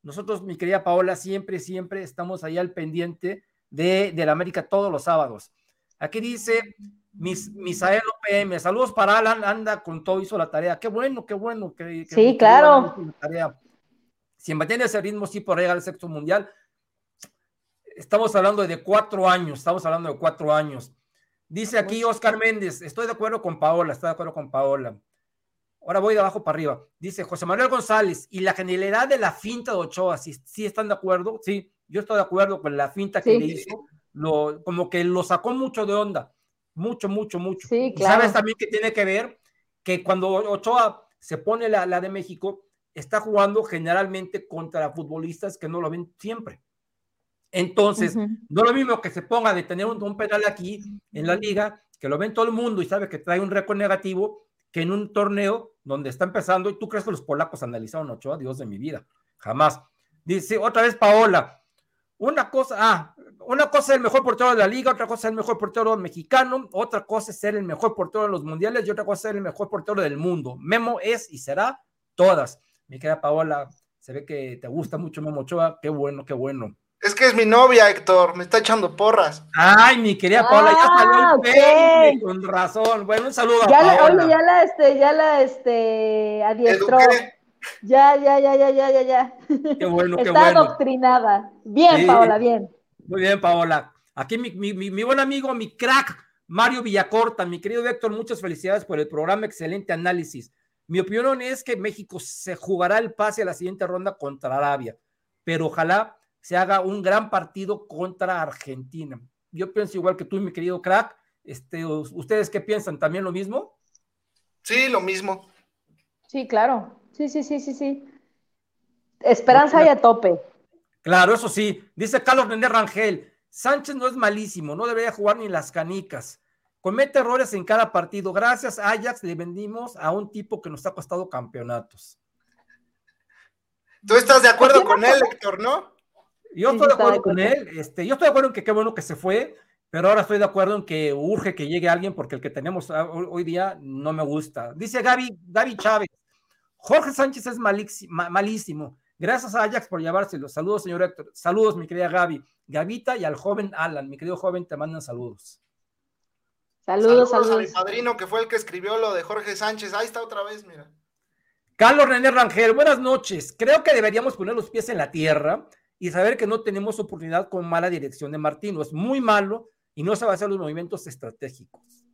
Nosotros, mi querida Paola, siempre, siempre estamos ahí al pendiente de, de la América todos los sábados. Aquí dice Mis, Misael OPM, saludos para Alan, anda con todo, hizo la tarea. Qué bueno, qué bueno. Que, que Sí, claro. La tarea. Si mantiene ese ritmo, sí por llegar al sexto mundial. Estamos hablando de cuatro años, estamos hablando de cuatro años. Dice aquí Oscar Méndez, estoy de acuerdo con Paola, estoy de acuerdo con Paola. Ahora voy de abajo para arriba. Dice José Manuel González, y la genialidad de la finta de Ochoa, si ¿sí, están de acuerdo? Sí, yo estoy de acuerdo con la finta que Sí. le hizo, lo, como que lo sacó mucho de onda, mucho, mucho, mucho. Sí, claro. sabes también que tiene que ver que cuando Ochoa se pone la, la de México, está jugando generalmente contra futbolistas que no lo ven siempre. Entonces, no es lo mismo que se ponga de tener un, un penal aquí en la liga, que lo ven todo el mundo y sabe que trae un récord negativo, que en un torneo donde está empezando, y tú crees que los polacos analizaron a Ochoa, Dios de mi vida, jamás. Dice otra vez Paola, una cosa, ah, una cosa es el mejor portero de la liga, otra cosa es el mejor portero mexicano, otra cosa es ser el mejor portero de los mundiales y otra cosa es ser el mejor portero del mundo. Memo es y será todas. Mi querida Paola, se ve que te gusta mucho Memo Ochoa, qué bueno, qué bueno. Es que es mi novia, Héctor, me está echando porras. Ay, mi querida Paola, ya Ah, salió el ok. peine, con razón. Bueno, un saludo a Ya la, Paola. oye, ya la, este, ya la, este, adiestró. Eduqué. Ya, ya, ya, ya, ya, ya, ya. Qué bueno, qué Está bueno. adoctrinada. Bien, Sí. Paola, bien. Muy bien, Paola. Aquí mi, mi, mi, mi buen amigo, mi crack, Mario Villacorta, mi querido Héctor, muchas felicidades por el programa, excelente análisis. Mi opinión es que México se jugará el pase a la siguiente ronda contra Arabia, pero ojalá se haga un gran partido contra Argentina. Yo pienso igual que tú, mi querido crack. Este, ¿Ustedes qué piensan? ¿También lo mismo? Sí, lo mismo. Sí, claro. Sí, sí, sí, sí, sí. Esperanza y a tope. Claro, eso sí. Dice Carlos René Rangel, Sánchez no es malísimo, no debería jugar ni las canicas. Comete errores en cada partido. Gracias a Ajax le vendimos a un tipo que nos ha costado campeonatos. Tú estás de acuerdo con él, Héctor, ¿no? Yo Sí, estoy de acuerdo con él. Este, yo estoy de acuerdo en que qué bueno que se fue, pero ahora estoy de acuerdo en que urge que llegue alguien porque el que tenemos a- hoy, día no me gusta. Dice Gaby, Gaby Chávez, Jorge Sánchez es malixi- ma- malísimo. Gracias a Ajax por llevárselo. Saludos, señor Héctor. Saludos, mi querida Gaby. Gavita y al joven Alan. Mi querido joven, te mandan saludos. Saludos, a mi saludos. padrino que fue el que escribió lo de Jorge Sánchez. Ahí está otra vez, mira. Carlos René Rangel, buenas noches. Creo que deberíamos poner los pies en la tierra y saber que no tenemos oportunidad con mala dirección de Martino. Es muy malo y no sabe hacer los movimientos estratégicos.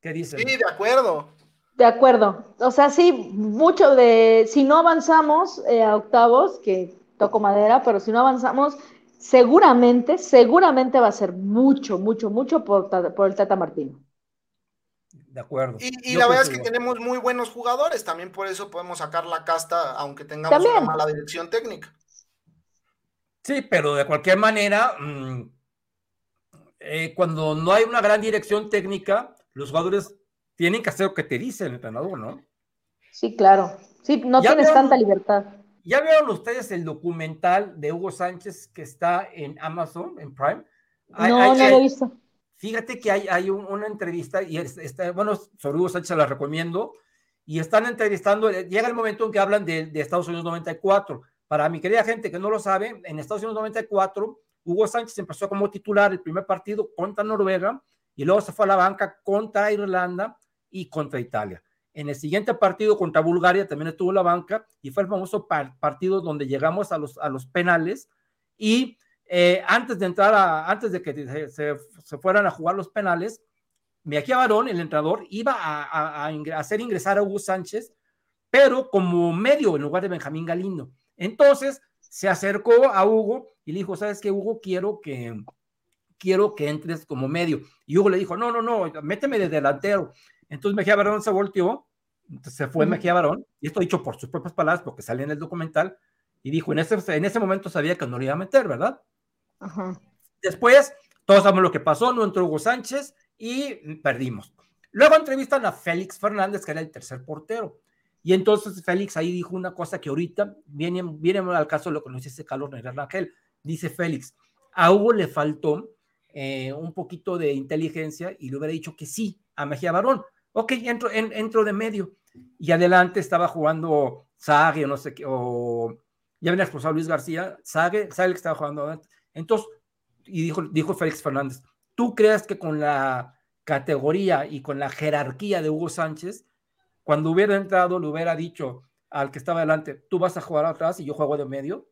¿Qué dicen? Sí, de acuerdo. De acuerdo. O sea, sí, mucho de, si no avanzamos eh, a octavos, que toco madera, pero si no avanzamos, seguramente, seguramente va a ser mucho, mucho, mucho por, por el Tata Martino. De acuerdo. Y, la verdad es que tenemos muy buenos jugadores, también por eso podemos sacar la casta, aunque tengamos una mala dirección técnica. Sí, pero de cualquier manera, mm, eh, cuando no hay una gran dirección técnica, los jugadores tienen que hacer lo que te dice el entrenador, ¿no? Sí, claro. Sí, no tienes tanta libertad. ¿Ya vieron ustedes el documental de Hugo Sánchez que está en Amazon, en Prime? no, no lo he visto. Fíjate que hay, hay una entrevista, y está, bueno, sobre Hugo Sánchez la recomiendo, y están entrevistando, eh, llega el momento en que hablan de, de Estados Unidos 94. Para mi querida gente que no lo sabe, en Estados Unidos 94, Hugo Sánchez empezó como titular el primer partido contra Noruega, y luego se fue a la banca contra Irlanda y contra Italia. En el siguiente partido contra Bulgaria también estuvo la banca y fue el famoso partido donde llegamos a los, a los penales y eh, antes de entrar a, antes de que se, fueran a jugar los penales, Mejía Barón, el entrenador, iba a, hacer ingresar a Hugo Sánchez, pero como medio en lugar de Benjamín Galindo. Entonces se acercó a Hugo y le dijo, ¿sabes qué, Hugo? Quiero que, quiero que entres como medio. Y Hugo le dijo, no, no, no, méteme de delantero. Entonces Mejía Barón se volteó, se fue Mejía Barón, y esto dicho por sus propias palabras, porque sale en el documental, y dijo, en ese, en ese momento sabía que no le iba a meter, ¿verdad? Después, todos sabemos lo que pasó, no entró Hugo Sánchez y perdimos. Luego entrevistan a Félix Fernández, que era el tercer portero. Y entonces Félix ahí dijo una cosa que ahorita viene, viene al caso de lo que nos dice Carlos Negra Rangel. Dice Félix, a Hugo le faltó eh, un poquito de inteligencia y le hubiera dicho que sí a Mejía Barón. Ok, entro, entro de medio. Y adelante estaba jugando Sague o no sé qué, o ya venía expulsado Luis García, Sague, Sague que estaba jugando adelante. Entonces, y dijo, dijo Félix Fernández, ¿tú crees que con la categoría y con la jerarquía de Hugo Sánchez, cuando hubiera entrado, le hubiera dicho al que estaba adelante, tú vas a jugar atrás y yo juego de medio?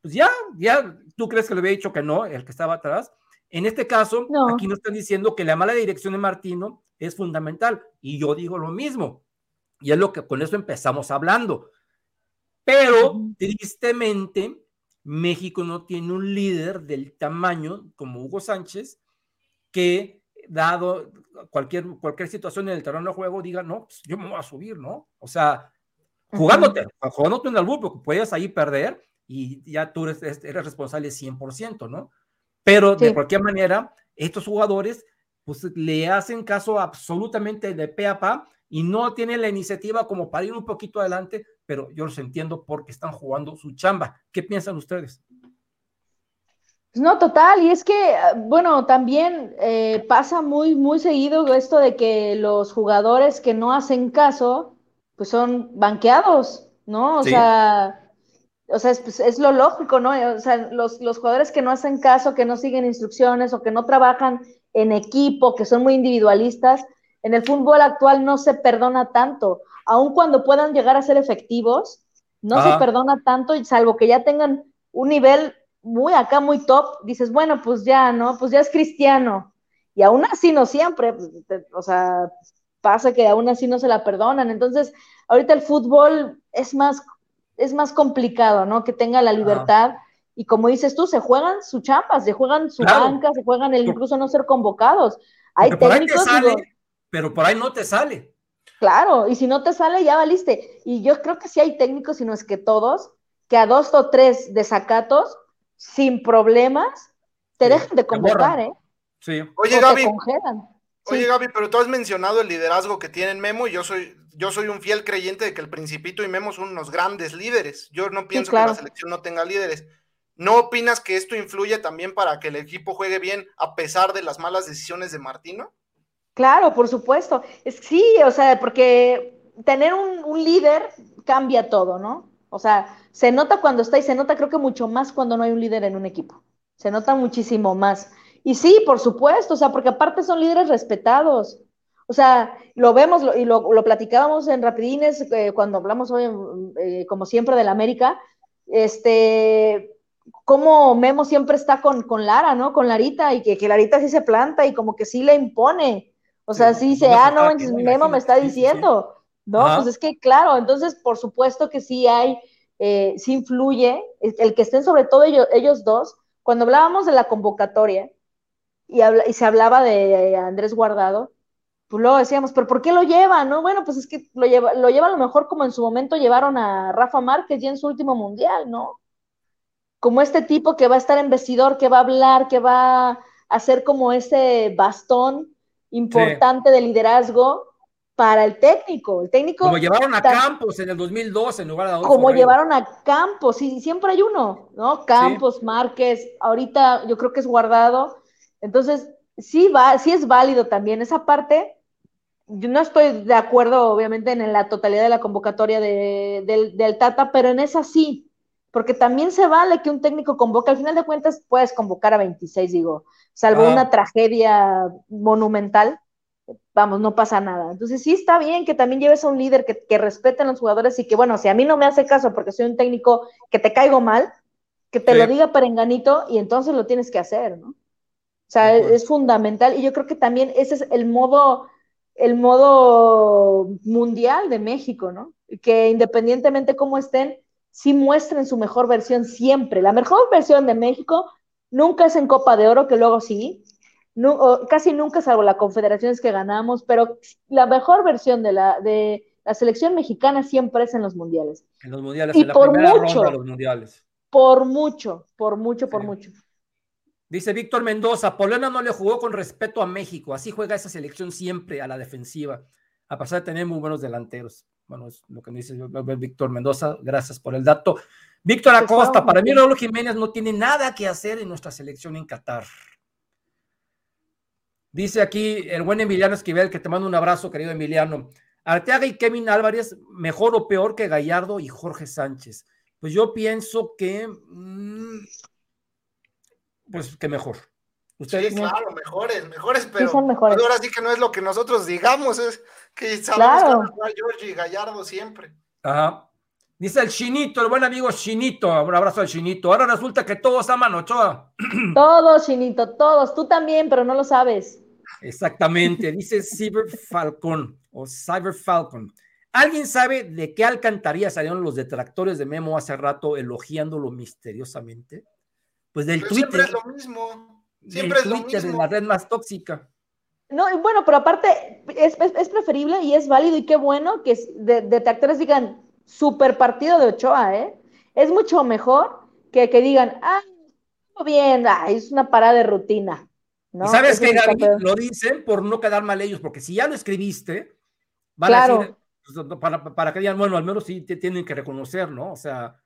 Pues ya, ya, ¿tú crees que le había dicho que no, el que estaba atrás? En este caso, aquí nos están diciendo que la mala dirección de Martino es fundamental y yo digo lo mismo. Y es lo que con eso empezamos hablando. Pero tristemente, México no tiene un líder del tamaño como Hugo Sánchez que dado cualquier, cualquier situación en el terreno de juego diga, no, pues, yo me voy a subir, ¿no? O sea, jugándote, jugándote en el bull, porque puedes ahí perder y ya tú eres, eres responsable 100%, ¿no? Pero de cualquier manera, estos jugadores pues le hacen caso absolutamente de pe a pa y no tienen la iniciativa como para ir un poquito adelante pero yo los entiendo porque están jugando su chamba. ¿Qué piensan ustedes? No, total, y es que, bueno, también eh, pasa muy, muy seguido esto de que los jugadores que no hacen caso, pues son banqueados, ¿no? O sea, o sea es, es, lo lógico, ¿no? O sea, los, los jugadores que no hacen caso, que no siguen instrucciones o que no trabajan en equipo, que son muy individualistas, en el fútbol actual no se perdona tanto aun cuando puedan llegar a ser efectivos, no se perdona tanto, salvo que ya tengan un nivel muy acá, muy top, dices, bueno, pues ya, ¿no? Pues ya es cristiano. Y aún así no siempre, pues, o sea, pasa que aún así no se la perdonan. Entonces, ahorita el fútbol es más, es más complicado, ¿no? Que tenga la libertad. Y como dices tú, se juegan su champas, se juegan su banca, se juegan el incluso no ser convocados. Hay técnicos. pero por ahí no te sale. Claro, y si no te sale, ya valiste. Y yo creo que sí hay técnicos, si no es que todos, que a dos o tres desacatos, sin problemas, te dejan de convocar, ¿eh? Sí. Oye, Gaby. Oye, Gaby, pero tú has mencionado el liderazgo que tienen Memo y yo soy, yo soy un fiel creyente de que el Principito y Memo son unos grandes líderes. Yo no pienso que la selección no tenga líderes. ¿No opinas que esto influye también para que el equipo juegue bien a pesar de las malas decisiones de Martino? Claro, por supuesto. Es, sí, o sea, porque tener un, líder cambia todo, ¿no? O sea, se nota cuando está y se nota creo que mucho más cuando no hay un líder en un equipo. Se nota muchísimo más. Y sí, por supuesto, o sea, porque aparte son líderes respetados. O sea, lo vemos y lo, platicábamos en Rapidines eh, cuando hablamos hoy, eh, como siempre, del América. Este, cómo Memo siempre está con, con Lara, ¿no? Con Larita, y que, que Larita sí se planta y como que sí le impone. O sea, sí dice, ah, no, Memo me está diciendo. ¿no? Ajá. Pues es que, claro, entonces, por supuesto que sí hay, eh, sí influye, el, el que estén sobre todo ellos, ellos dos, cuando hablábamos de la convocatoria y, habla- y se hablaba de Andrés Guardado, pues luego decíamos, pero ¿por qué lo lleva? No, bueno, pues es que lo lleva, lo lleva a lo mejor como en su momento llevaron a Rafa Márquez ya en su último mundial, ¿no? Como este tipo que va a estar en vestidor, que va a hablar, que va a hacer como ese bastón importante de liderazgo para el técnico. El técnico, Como llevaron a Campos en el 2012 en lugar de Adolfo como Reyes. llevaron a Campos, y siempre hay uno, ¿no? Campos, Márquez, ahorita yo creo que es guardado. Entonces, sí va, sí es válido también esa parte. Yo no estoy de acuerdo, obviamente, en la totalidad de la convocatoria de- del, del Tata, pero en esa sí, porque también se vale que un técnico convoque. Al final de cuentas, puedes convocar a 26, digo, salvo Ah. una tragedia monumental, vamos, no pasa nada. Entonces sí está bien que también lleves a un líder que, que respeten a los jugadores y que, bueno, si a mí no me hace caso porque soy un técnico que te caigo mal, que te Sí. lo diga perenganito y entonces lo tienes que hacer, ¿no? O sea, es, fundamental y yo creo que también ese es el modo, el modo mundial de México, ¿no? Que independientemente cómo estén, sí muestren su mejor versión siempre. La mejor versión de México nunca es en Copa de Oro, que luego sí, nu- o casi nunca, salvo las confederaciones que ganamos, pero la mejor versión de la, de la selección mexicana siempre es en los mundiales. En los mundiales, Y en la por primera mucho. ronda de los mundiales. Por mucho, por mucho, por Sí. mucho. Dice Víctor Mendoza, Polena no le jugó con respeto a México, así juega esa selección siempre a la defensiva, a pesar de tener muy buenos delanteros. Bueno, es lo que me dice Víctor Mendoza, gracias por el dato. Víctor Pues Acosta, para mí. Raúl Jiménez no tiene nada que hacer en nuestra selección en Qatar. Dice aquí el buen Emiliano Esquivel, que te mando un abrazo, querido Emiliano. Arteaga y Kevin Álvarez, mejor o peor que Gallardo y Jorge Sánchez. Pues yo pienso que, mm, pues que mejor. Sí, Ustedes, claro, mejores, mejores, pero son mejores. ahora sí que no es lo que nosotros digamos, es que sabemos Claro. que van a jugar Georgie y Gallardo siempre. Ajá. Dice el Chinito, el buen amigo Chinito, un abrazo al Chinito. Ahora resulta que todos aman Ochoa. Todos, Chinito, todos. Tú también, pero no lo sabes. Exactamente, dice Cyber Falcon o Cyber Falcon. ¿Alguien sabe de qué alcantarilla salieron los detractores de Memo hace rato elogiándolo misteriosamente? Pues del Pero siempre Twitter. es lo mismo. Siempre es lo Twitter, de mismo. la red más tóxica. No, y bueno, pero aparte es, es- es preferible y es válido y qué bueno que de- detractores digan super partido de Ochoa, ¿eh? Es mucho mejor que que digan, ah, estuvo bien, ah, es una parada de rutina. ¿no? y sabes que sí Gaby lo dicen por no quedar mal ellos, porque si ya lo escribiste, van Claro. a decir, pues, para, para que digan, bueno, al menos sí te tienen que reconocer, ¿no? O sea,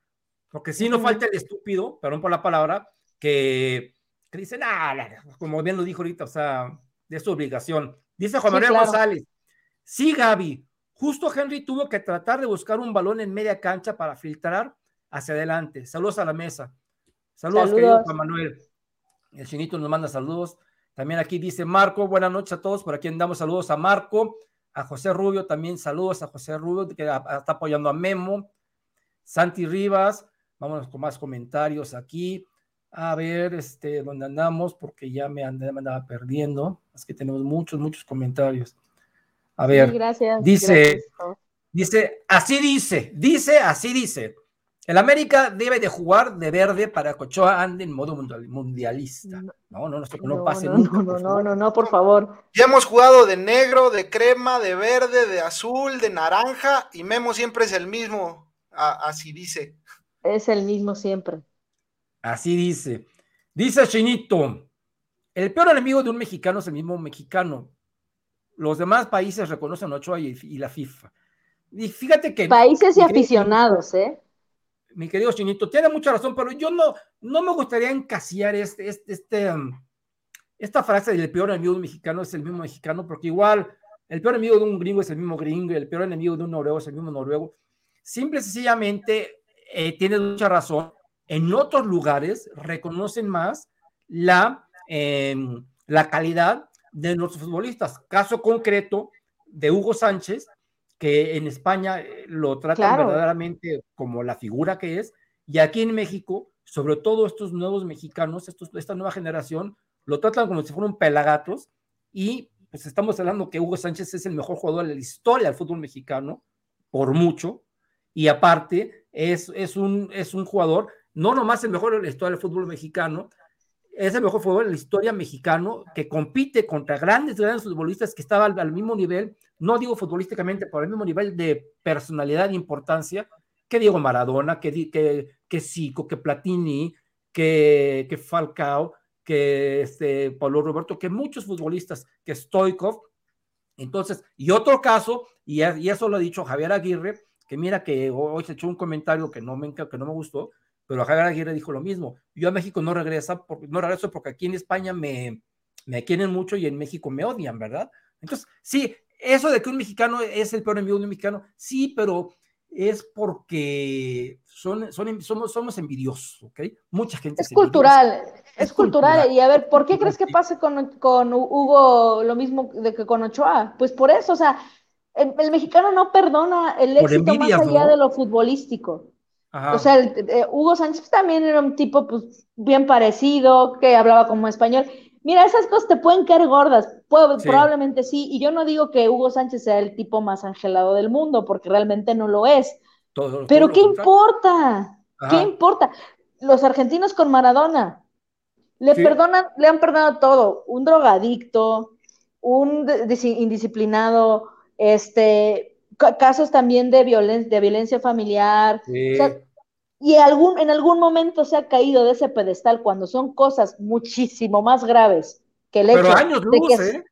porque si no Ujú. falta el estúpido, perdón por la palabra, que, que dice, ah, como bien lo dijo ahorita, o sea, de su obligación. Dice Juan Sí, Manuel claro. González, sí, Gaby, justo Henry tuvo que tratar de buscar un balón en media cancha para filtrar hacia adelante. Saludos a la mesa. Saludos, Saludos. querido Juan Manuel. El chinito nos manda saludos. También aquí dice Marco, buenas noches a todos. Por aquí andamos saludos a Marco, a José Rubio también saludos a José Rubio, que está apoyando a Memo. Santi Rivas, vámonos con más comentarios aquí. A ver, este, dónde andamos, porque ya me, andaba, me andaba perdiendo. Es que tenemos muchos, muchos comentarios. A ver, Sí, gracias. dice- gracias. Dice, así dice, dice, así dice. El América debe de jugar de verde para que Ochoa ande en modo mundial- mundialista. No, no, no, no, No, pase no, nunca. no, por no, favor. no, no, por favor. Ya hemos jugado de negro, de crema, de verde, de azul, de naranja, y Memo siempre es el mismo. a- así dice. Es el mismo siempre. Así dice. Dice Chinito, el peor enemigo de un mexicano es el mismo mexicano. Los demás países reconocen a Ochoa y, y la FIFA. Y fíjate que... Países y aficionados, ¿eh? mi querido Chinito, tiene mucha razón, pero yo no, no me gustaría encasillar este, este, este, um, esta frase del peor enemigo de un mexicano es el mismo mexicano, porque igual el peor enemigo de un gringo es el mismo gringo, y el peor enemigo de un noruego es el mismo noruego. Simple y sencillamente, eh, tienes mucha razón, en otros lugares reconocen más la, eh, la calidad de nuestros futbolistas. Caso concreto de Hugo Sánchez, que en España eh, lo tratan Claro. verdaderamente como la figura que es, y aquí en México, sobre todo estos nuevos mexicanos, estos, esta nueva generación, lo tratan como si fueran pelagatos y pues estamos hablando que Hugo Sánchez es el mejor jugador de la historia del fútbol mexicano, por mucho, y aparte es, es, un, es un jugador, no nomás el mejor de la historia del fútbol mexicano, es el mejor jugador de la historia mexicano que compite contra grandes, grandes futbolistas que estaban al, mismo nivel, no digo futbolísticamente, pero al mismo nivel de personalidad e importancia que Diego Maradona, que, que, que Zico, que Platini, que, que Falcao, que este, Pablo Roberto, que muchos futbolistas, que Stoikov. Entonces, y otro caso, y, y eso lo ha dicho Javier Aguirre, que mira que hoy se echó un comentario que no me, que no me gustó, pero Javier Aguirre dijo lo mismo. Yo a México no, regresa porque, no regreso porque aquí en España me, me quieren mucho y en México me odian, ¿verdad? Entonces, sí, eso de que un mexicano es el peor enemigo de un mexicano, sí, pero es porque son, son, somos, somos envidiosos, ¿ok? Mucha gente. Es, cultural, es, cultural. Y a ver, ¿por qué crees que pase con, con Hugo lo mismo de que con Ochoa? Pues por eso, o sea, el, mexicano no perdona el éxito más allá de lo futbolístico. O sea, eh, Hugo Sánchez también era un tipo pues, bien parecido, que hablaba como español. Mira, esas cosas te pueden caer gordas, probablemente sí, y yo no digo que Hugo Sánchez sea el tipo más angelado del mundo, porque realmente no lo es. Pero ¿qué importa? ¿Qué importa? Los argentinos con Maradona le perdonan, le han perdonado todo, un drogadicto, un indisciplinado, este, casos también de, violencia, de violencia familiar. y algún, en algún momento se ha caído de ese pedestal cuando son cosas muchísimo más graves que el hecho años de que, ¿eh?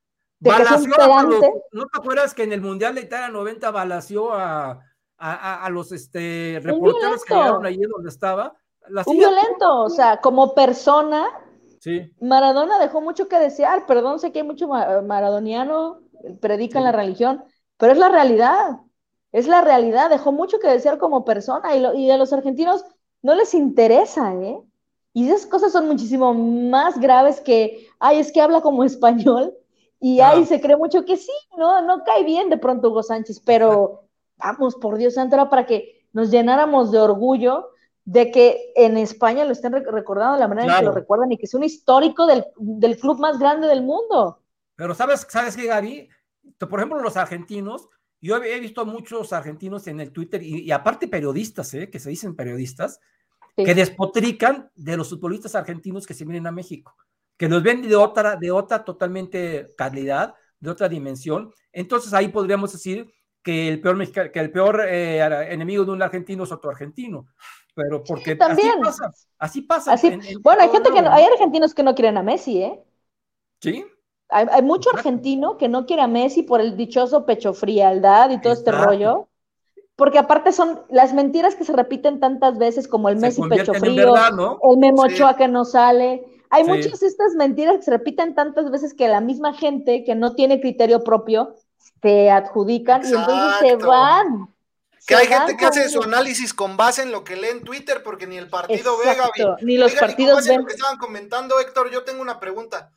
¿No te acuerdas que en el Mundial de Italia 90 balació a, a, los este, reporteros que llegaron allí donde estaba? un violento, o sea, como persona, sí. Maradona dejó mucho que desear, perdón, sé que hay mucho maradoniano, predica en la religión, pero es la realidad, es la realidad, dejó mucho que desear como persona y, a los argentinos no les interesa, ¿eh? Y esas cosas son muchísimo más graves que, ay, es que habla como español y ay, se cree mucho que sí, no, no cae bien de pronto Hugo Sánchez, pero vamos, por Dios santo, era para que nos llenáramos de orgullo de que en España lo estén recordando de la manera en que lo recuerdan y que es un histórico del, del club más grande del mundo. Pero sabes, sabes qué, Gaby, por ejemplo, los argentinos, yo he visto a muchos argentinos en el Twitter y, aparte periodistas, ¿eh? que se dicen periodistas, que despotrican de los futbolistas argentinos que se vienen a México, que los ven de otra, de otra totalmente calidad, de otra dimensión. Entonces ahí podríamos decir que el peor, que el peor eh, enemigo de un argentino es otro argentino. Pero porque también. así pasa. Así pasa. bueno, hay gente que hay argentinos que no quieren a Messi, ¿eh? Sí. Hay, mucho argentino que no quiere a Messi por el dichoso pecho frialdad y todo este rollo. Porque aparte son las mentiras que se repiten tantas veces, como el Messi pecho frío, el Memo que no sale. Hay muchas de estas mentiras que se repiten tantas veces que la misma gente que no tiene criterio propio se adjudican y entonces se van. Que hay gente que hace su análisis con base en lo que lee en Twitter, porque ni el partido ve, Ni los partidos ven. Lo que estaban comentando, Héctor, yo tengo una pregunta.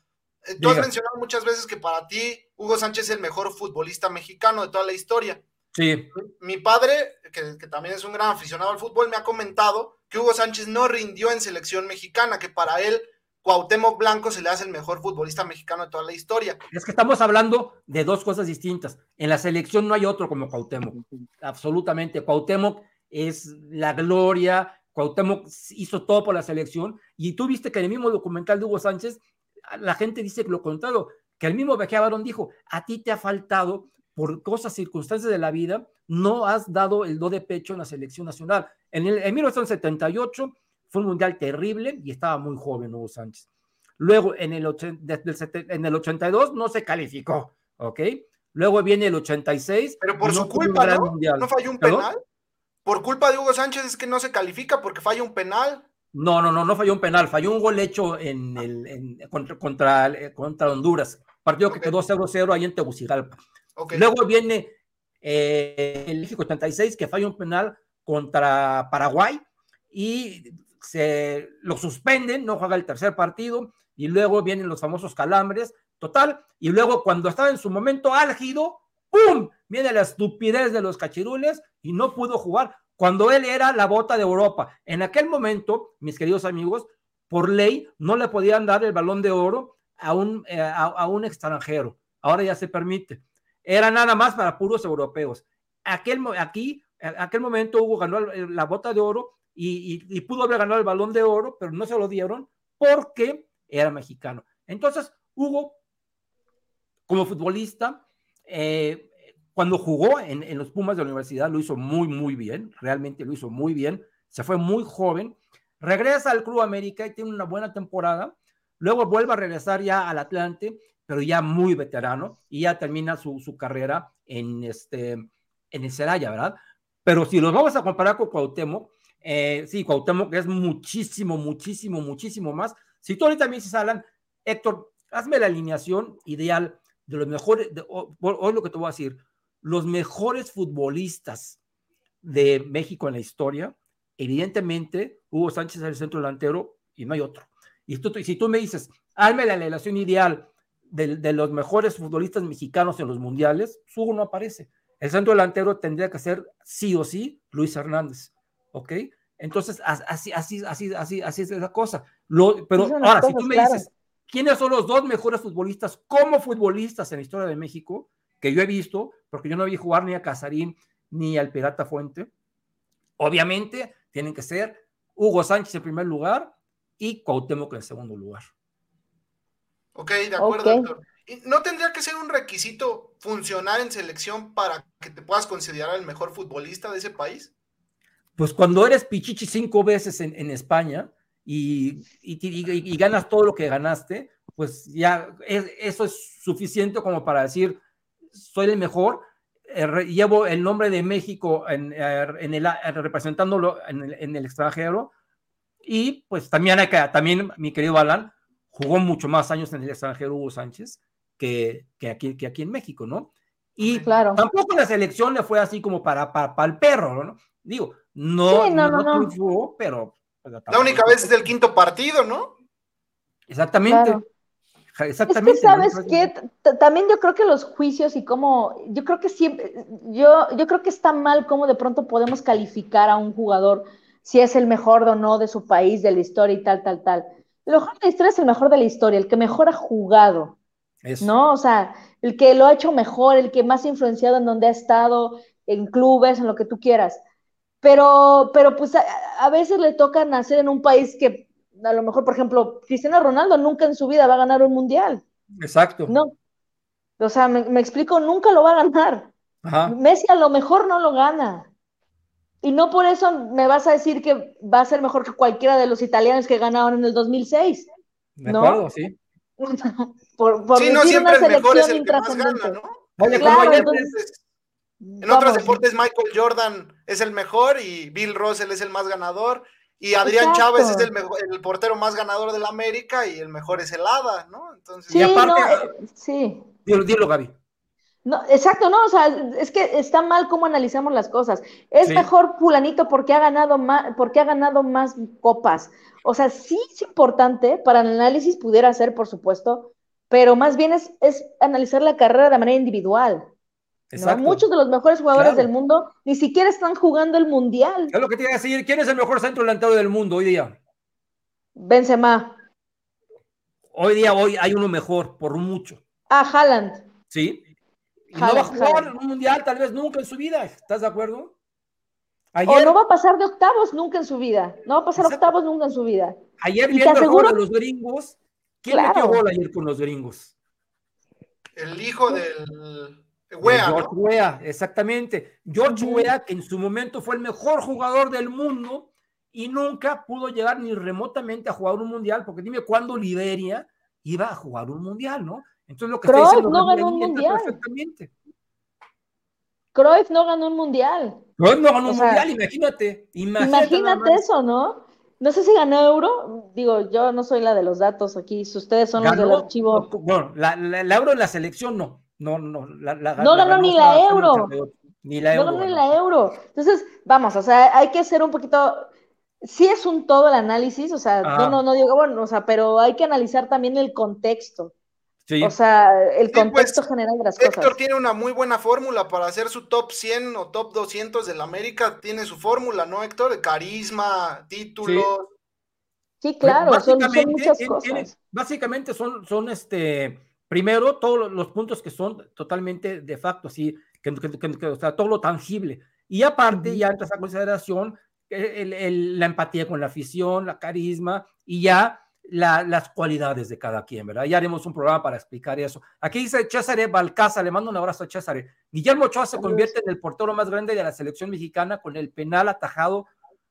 Eh, tú has mencionado muchas veces que para ti Hugo Sánchez es el mejor futbolista mexicano de toda la historia. Sí. Mi padre, que, también es un gran aficionado al fútbol, me ha comentado que Hugo Sánchez no rindió en selección mexicana, que para él Cuauhtémoc Blanco se le hace el mejor futbolista mexicano de toda la historia. Es que estamos hablando de dos cosas distintas. En la selección no hay otro como Cuauhtémoc. Absolutamente. Cuauhtémoc es la gloria. Cuauhtémoc hizo todo por la selección. Y tú viste que en el mismo documental de Hugo Sánchez la gente dice lo contrario, que el mismo Bejea Barón dijo, a ti te ha faltado por cosas, circunstancias de la vida, no has dado el do de pecho en la selección nacional. En, el, en 1978 fue un mundial terrible y estaba muy joven Hugo Sánchez. Luego, en el, en el 82 no se calificó, ¿ok? Luego viene el 86. Pero por su culpa, ¿no? ¿No falló un penal? Por culpa de Hugo Sánchez es que no se califica porque falla un penal. No, no, no, no falló un penal, falló un gol hecho en el, contra, eh, contra, Honduras, partido que quedó 0-0 ahí en Tegucigalpa. Luego viene eh, el México 86 que falló un penal contra Paraguay y se lo suspenden, no juega el tercer partido y luego vienen los famosos calambres, total, y luego cuando estaba en su momento álgido, ¡pum! Viene la estupidez de los cachirules y no pudo jugar cuando él era la bota de Europa. En aquel momento, mis queridos amigos, por ley no le podían dar el balón de oro a un, eh, a, un extranjero. ahora ya se permite. Era nada más para puros europeos. Aquel, aquí, aquel momento Hugo ganó la bota de oro y, y, pudo haber ganado el balón de oro, pero no se lo dieron porque era mexicano. Entonces, Hugo, como futbolista, eh, cuando jugó en, en, los Pumas de la universidad, lo hizo muy, muy bien, realmente lo hizo muy bien, se fue muy joven, regresa al Club América y tiene una buena temporada, luego vuelve a regresar ya al Atlante, pero ya muy veterano, y ya termina su, su carrera en, este, en el Celaya, ¿verdad? Pero si los vamos a comparar con Cuauhtémoc, eh, sí, Cuauhtémoc es muchísimo, muchísimo, muchísimo más. Si tú ahorita me dices, Alan, Héctor, hazme la alineación ideal de los mejores, hoy lo que te voy a decir, los mejores futbolistas de México en la historia, evidentemente Hugo Sánchez es el centro delantero y no hay otro. Y tú, si tú me dices, hazme la alineación ideal de, de, los mejores futbolistas mexicanos en los mundiales, Hugo no aparece. El centro delantero tendría que ser sí o sí Luis Hernández. ¿ok? Entonces, así, así, así, así, así es la cosa. Lo, pero ahora, si tú me dices, ¿quiénes son los dos mejores futbolistas como futbolistas en la historia de México? Que yo he visto, porque yo no vi jugar ni a Casarín ni al Pirata Fuente. Obviamente, tienen que ser Hugo Sánchez en primer lugar y Cuauhtémoc en segundo lugar. Ok, de acuerdo, doctor. ¿No tendría que ser un requisito funcionar en selección para que te puedas considerar el mejor futbolista de ese país? pues cuando eres pichichi cinco veces en, en España y, y, y, ganas todo lo que ganaste, pues ya es, eso es suficiente como para decir, soy el mejor, eh, llevo el nombre de México en, eh, en el, representándolo en el, en el, extranjero y pues también, también mi querido Alan jugó mucho más años en el extranjero Hugo Sánchez que, que, aquí, que aquí en México, ¿no? Y claro. tampoco la selección le fue así como para, para, para el perro, ¿no? Digo, no, sí, no, no, no, triunfó, pero. Pues, la única vez es del quinto partido, ¿no? Exactamente. Claro. Exactamente. Es que sabes que también yo creo que los juicios y cómo, yo creo que siempre, yo, yo creo que está mal cómo de pronto podemos calificar a un jugador si es el mejor o no de su país, de la historia y tal, tal, tal. El mejor de la historia es el mejor de la historia, el que mejor ha jugado, Eso. ¿no? O sea, el que lo ha hecho mejor, el que más ha influenciado en donde ha estado, en clubes, en lo que tú quieras. Pero, pero pues a, a, veces le toca nacer en un país que a lo mejor, por ejemplo, Cristiano Ronaldo nunca en su vida va a ganar un mundial. Exacto. No. O sea, me, me explico, nunca lo va a ganar. Ajá. Messi a lo mejor no lo gana. Y no por eso me vas a decir que va a ser mejor que cualquiera de los italianos que ganaron en el 2006. De ¿no? acuerdo, sí. por, por sí, no siempre el mejor es el que más gana, ¿no? Oye, Claro, entonces- En Vamos, otros deportes Michael Jordan es el mejor y Bill Russell es el más ganador y Adrián Exacto. Chávez es el, mejor, el portero más ganador de la América y el mejor es el Hada, ¿no? Entonces, Sí, Y aparte- no, eh, sí. Dilo, dilo, Gaby. No, exacto, no, o sea, es que está mal cómo analizamos las cosas. Es Sí. mejor fulanito porque ha ganado más, porque ha ganado más copas. O sea, sí es importante para el análisis pudiera ser, por supuesto, pero más bien es, es analizar la carrera de manera individual. Muchos de los mejores jugadores Claro. del mundo ni siquiera están jugando el mundial. Es lo que te iba a decir. ¿Quién es el mejor centro delantero del mundo hoy día? Benzema, Hoy día, hoy hay uno mejor, por mucho. ah, Haaland, ¿Sí? Y no va a Haaland, jugar Haaland. en un mundial, tal vez nunca en su vida. ¿Estás de acuerdo? o Ayer, no va a pasar de octavos nunca en su vida. No va a pasar Exacto. octavos nunca en su vida. ayer viendo el juego aseguro- de los gringos, ¿quién Claro. metió gol ayer con los gringos? el hijo del De Wea, George ¿no? Weah, exactamente. George. Weah, que en su momento fue el mejor jugador del mundo y nunca pudo llegar ni remotamente a jugar un mundial, porque dime cuándo Liberia iba a jugar un mundial, ¿no? Entonces lo que Cruyff está diciendo no ganó un mundial. perfectamente. Cruyff no ganó un mundial. Cruyff no ganó O un sea, mundial, imagínate. Imagínate, eso, ¿no? No sé si ganó euro. Digo, yo no soy la de los datos aquí. Si ustedes son los del Ganó, archivo. bueno, la, la- la euro en la selección no. No, no, la, la- No la ganó ni esta la Euro. 88. Ni la No euro. ganó ni la euro. Entonces, vamos, o sea, hay que hacer un poquito. Sí es un todo el análisis, o sea, Ajá. no, no, no digo, bueno, o sea, pero hay que analizar también el contexto. Sí. O sea, el Sí, pues, contexto general de las cosas. Héctor tiene una muy buena fórmula para hacer su top 100 o top 200 del América. Tiene su fórmula, ¿no, Héctor? De carisma, títulos. Sí, claro, son, son Básicamente, muchas tiene- tiene- cosas. básicamente son, son este, primero, todos los puntos que son totalmente de facto, así, que, o sea, todo lo tangible. Y aparte, ya entras a consideración la empatía con la afición, la carisma y ya las cualidades de cada quien, ¿verdad? Ya haremos un programa para explicar eso. Aquí dice César Balcaza, le mando un abrazo a César. Guillermo Ochoa se convierte en el portero más grande de la selección mexicana con el penal atajado.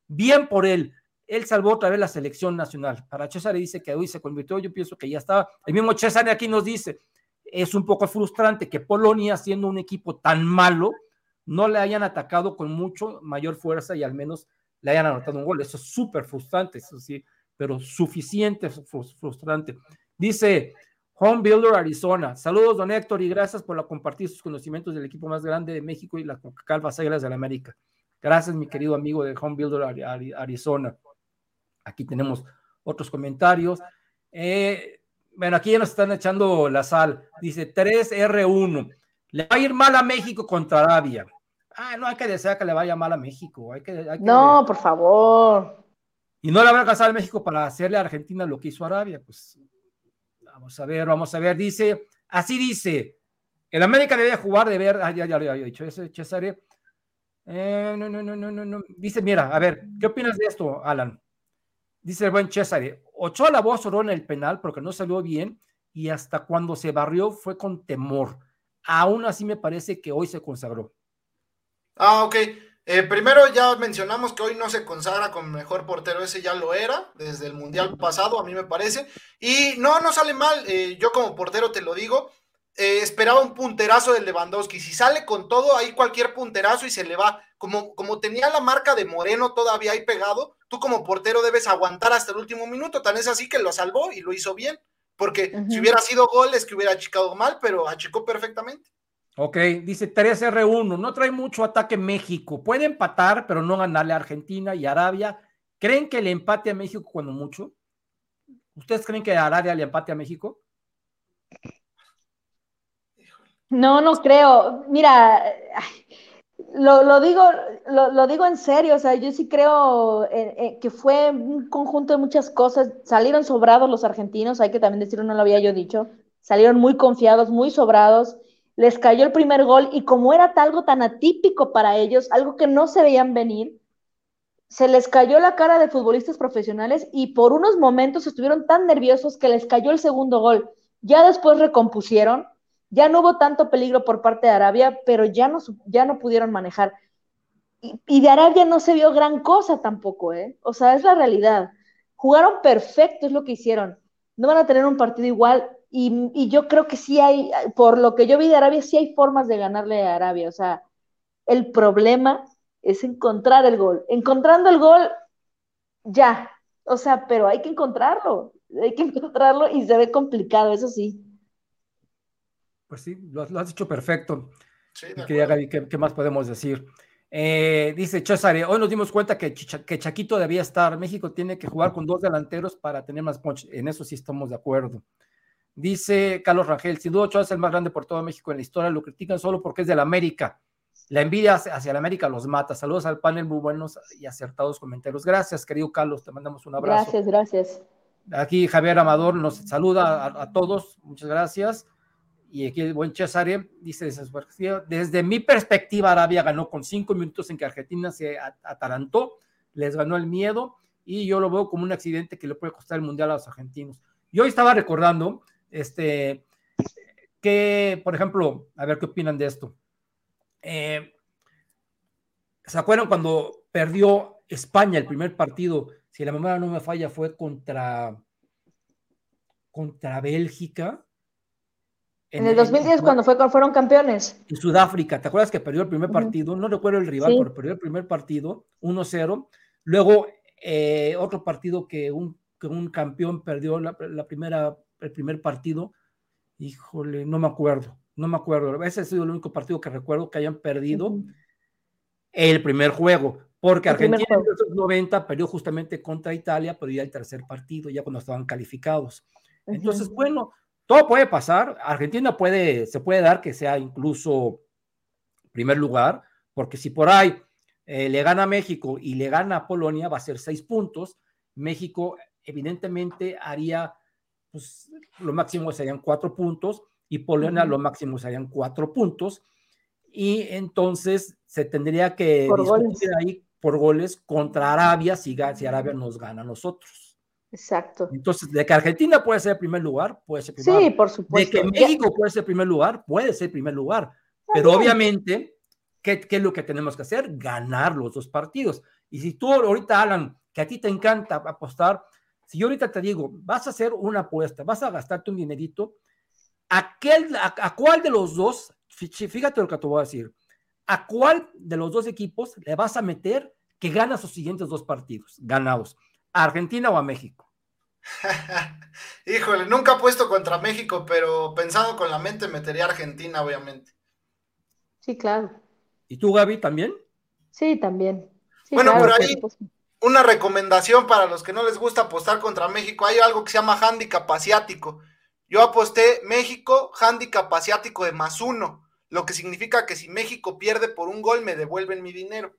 Bien por él. Él salvó otra vez la selección nacional. Para César dice que hoy se convirtió, yo pienso que ya estaba. El mismo César aquí nos dice, es un poco frustrante que Polonia, siendo un equipo tan malo, no le hayan atacado con mucho mayor fuerza y al menos le hayan anotado un gol. Eso es súper frustrante, eso sí pero suficiente frustrante. Dice Home Builder Arizona. Saludos, don Héctor, y gracias por compartir sus conocimientos del equipo más grande de México y las Calvas Águilas de la América. Gracias, mi querido amigo de Home Builder Arizona. Aquí tenemos otros comentarios. Eh, bueno, aquí ya nos están echando la sal. Dice 3R1. Le va a ir mal a México contra Arabia. Ah, no hay que desear que le vaya mal a México. Hay que, no, por favor. Y no le habrá casado a México para hacerle a Argentina lo que hizo Arabia. Pues vamos a ver, vamos a ver. Dice, así dice, el América debe jugar de ver, ah, ya, ya lo había dicho ese Cesare. Eh, no, no, no, no, no. Dice, mira, a ver, ¿qué opinas de esto, Alan? Dice el buen Cesare, Ochoa la voz oró en el penal porque no salió bien y hasta cuando se barrió fue con temor. Aún así me parece que hoy se consagró. Ah, ok. Eh, primero ya mencionamos que hoy no se consagra como mejor portero, ese ya lo era desde el Mundial pasado, a mí me parece. Y no, no sale mal, eh, yo como portero te lo digo, eh, esperaba un punterazo de Lewandowski, si sale con todo, ahí cualquier punterazo y se le va, como, como tenía la marca de Moreno todavía ahí pegado, tú como portero debes aguantar hasta el último minuto, tan es así que lo salvó y lo hizo bien, porque si hubiera sido gol es que hubiera achicado mal, pero achicó perfectamente. Ok, dice 3R1, no trae mucho ataque México, puede empatar, pero no ganarle a Argentina y Arabia. ¿Creen que le empate a México cuando mucho? ¿Ustedes creen que Arabia le empate a México? No, no creo. Mira, lo, digo, lo, digo en serio, o sea, yo sí creo que fue un conjunto de muchas cosas. Salieron sobrados los argentinos, hay que también decirlo, no lo había yo dicho. Salieron muy confiados, muy sobrados les cayó el primer gol y como era algo tan atípico para ellos, algo que no se veían venir, se les cayó la cara de futbolistas profesionales y por unos momentos estuvieron tan nerviosos que les cayó el segundo gol. Ya después recompusieron, ya no hubo tanto peligro por parte de Arabia, pero ya no, ya no pudieron manejar. Y, y, de Arabia no se vio gran cosa tampoco, ¿eh? O sea, es la realidad. Jugaron perfecto, es lo que hicieron. No van a tener un partido igual, y, yo creo que sí hay, por lo que yo vi de Arabia, sí hay formas de ganarle a Arabia. O sea, el problema es encontrar el gol. Encontrando el gol, ya. O sea, pero hay que encontrarlo. Hay que encontrarlo y se ve complicado, eso sí. Pues sí, lo, has dicho perfecto. ¿qué, más podemos decir? Eh, dice Cesare, hoy nos dimos cuenta que, que Chaquito debía estar. México tiene que jugar con dos delanteros para tener más punch. En eso sí estamos de acuerdo. Dice Carlos Rangel, sin duda Ochoa es el más grande por todo México en la historia, lo critican solo porque es de la América. La envidia hacia la América los mata. Saludos al panel, muy buenos y acertados comentarios. Gracias, querido Carlos, te mandamos un abrazo. Gracias, gracias. Aquí Javier Amador nos saluda a, todos, muchas gracias. Y aquí el buen Cesare dice, desde mi perspectiva, Arabia ganó con cinco minutos en que Argentina se atarantó, les ganó el miedo y yo lo veo como un accidente que le puede costar el Mundial a los argentinos. Yo estaba recordando este, que, por ejemplo, a ver qué opinan de esto. Eh, ¿Se acuerdan cuando perdió España el primer partido? Si la memoria no me falla, fue contra, contra Bélgica. En, el 2010, cuando fue, fueron campeones. En Sudáfrica, ¿te acuerdas que perdió el primer partido? No recuerdo el rival, pero perdió el primer partido, 1-0. Luego, eh, otro partido que un, que un campeón perdió la, la primera el primer partido, híjole, no me acuerdo, no me acuerdo. Ese ha sido el único partido que recuerdo que hayan perdido el primer juego, porque Argentina en los 90 perdió justamente contra Italia, pero ya el tercer partido, ya cuando estaban calificados. Entonces, bueno, todo puede pasar. Argentina puede, se puede dar que sea incluso primer lugar, porque si por ahí eh, le gana a México y le gana a Polonia, va a ser seis puntos. México evidentemente haría pues lo máximo serían cuatro puntos y Polonia lo máximo serían cuatro puntos. Y entonces se tendría que Por discutir goles. ahí por goles contra Arabia si, si Arabia nos gana a nosotros. Exacto. Entonces, de que Argentina puede ser el primer lugar, puede ser primer Sí, lugar. por De supuesto. que Ya- México puede ser primer lugar, puede ser primer lugar. Pero obviamente, ¿qué, ¿qué es lo que tenemos que hacer? Ganar los dos partidos. Y si tú ahorita, Alan, que a ti te encanta apostar, si yo ahorita te digo, vas a hacer una apuesta, vas a gastarte un dinerito, aquel, a, a cuál de los dos, fí- fíjate lo que te voy a decir, a cuál de los dos equipos le vas a meter que gana sus siguientes dos partidos ganados, a Argentina o a México? Híjole, nunca he puesto contra México, pero pensando con la mente metería a Argentina, obviamente. Sí, claro. ¿Y tú, Gaby, también? Sí, también. Sí, Bueno, claro, por ahí-. Una recomendación para los que no les gusta apostar contra México, hay algo que se llama handicap asiático. Yo aposté México, handicap asiático de más uno, lo que significa que si México pierde por un gol, me devuelven mi dinero.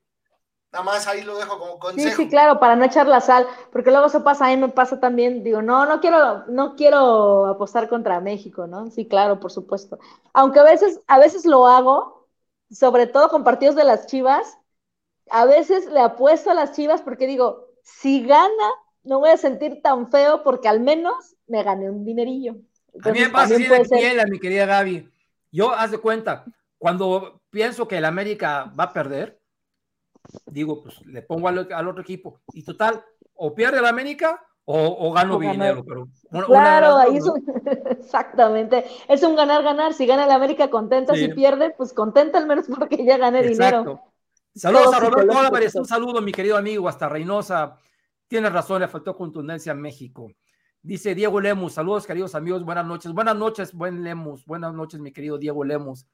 Nada más ahí lo dejo como Sí, consejo. sí, claro, para no echar la sal, porque luego eso pasa, a mí me pasa también, digo, no, no quiero, no quiero apostar contra México, ¿no? Sí, claro, por supuesto. Aunque a veces, a veces lo hago, sobre todo con partidos de las Chivas, a veces le apuesto a las Chivas porque digo, si gana, no voy a sentir tan feo porque al menos me gané un dinerillo. A mí me Entonces, pasa así también en puede la ser- quiniela, mi querida Gaby. Yo, haz de cuenta, cuando pienso que el América va a perder, digo, pues le pongo al, al otro equipo. Y total, o pierde el América o, o gano O dinero. Pero una- una de Claro, ahí es un- exactamente. Es un ganar-ganar. Si gana el América, contenta. Sí. Si pierde, pues contenta al menos porque ya gané dinero. Saludos Todo a Roberto Álvarez, un saludo, mi querido amigo, hasta Reynosa. Tienes razón, le faltó contundencia a México. Dice Diego Lemus, saludos queridos amigos, buenas noches. Buenas noches, buen Lemus, buenas noches, mi querido Diego Lemus.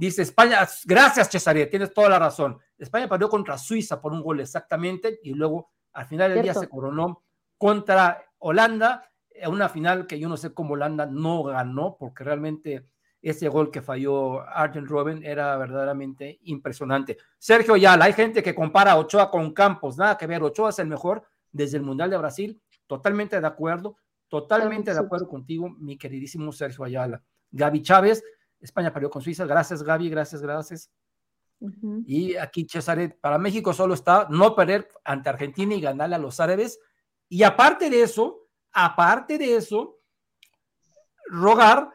Dice España, gracias Cesaret, tienes toda la razón. España perdió contra Suiza por un gol exactamente y luego al final del día Cierto. se coronó contra Holanda, en una final que yo no sé cómo Holanda no ganó porque realmente ese gol que falló Arjen Robben era verdaderamente impresionante. Sergio Ayala, hay gente que compara a Ochoa con Campos, nada que ver, Ochoa es el mejor desde el Mundial de Brasil, totalmente de acuerdo, totalmente de Sí. acuerdo contigo, mi queridísimo Sergio Ayala. Gaby Chávez, España perdió con Suiza, gracias Gaby, gracias, gracias. Y aquí Cesaret, para México solo está no perder ante Argentina y ganarle a los árabes. Y aparte de eso, aparte de eso, rogar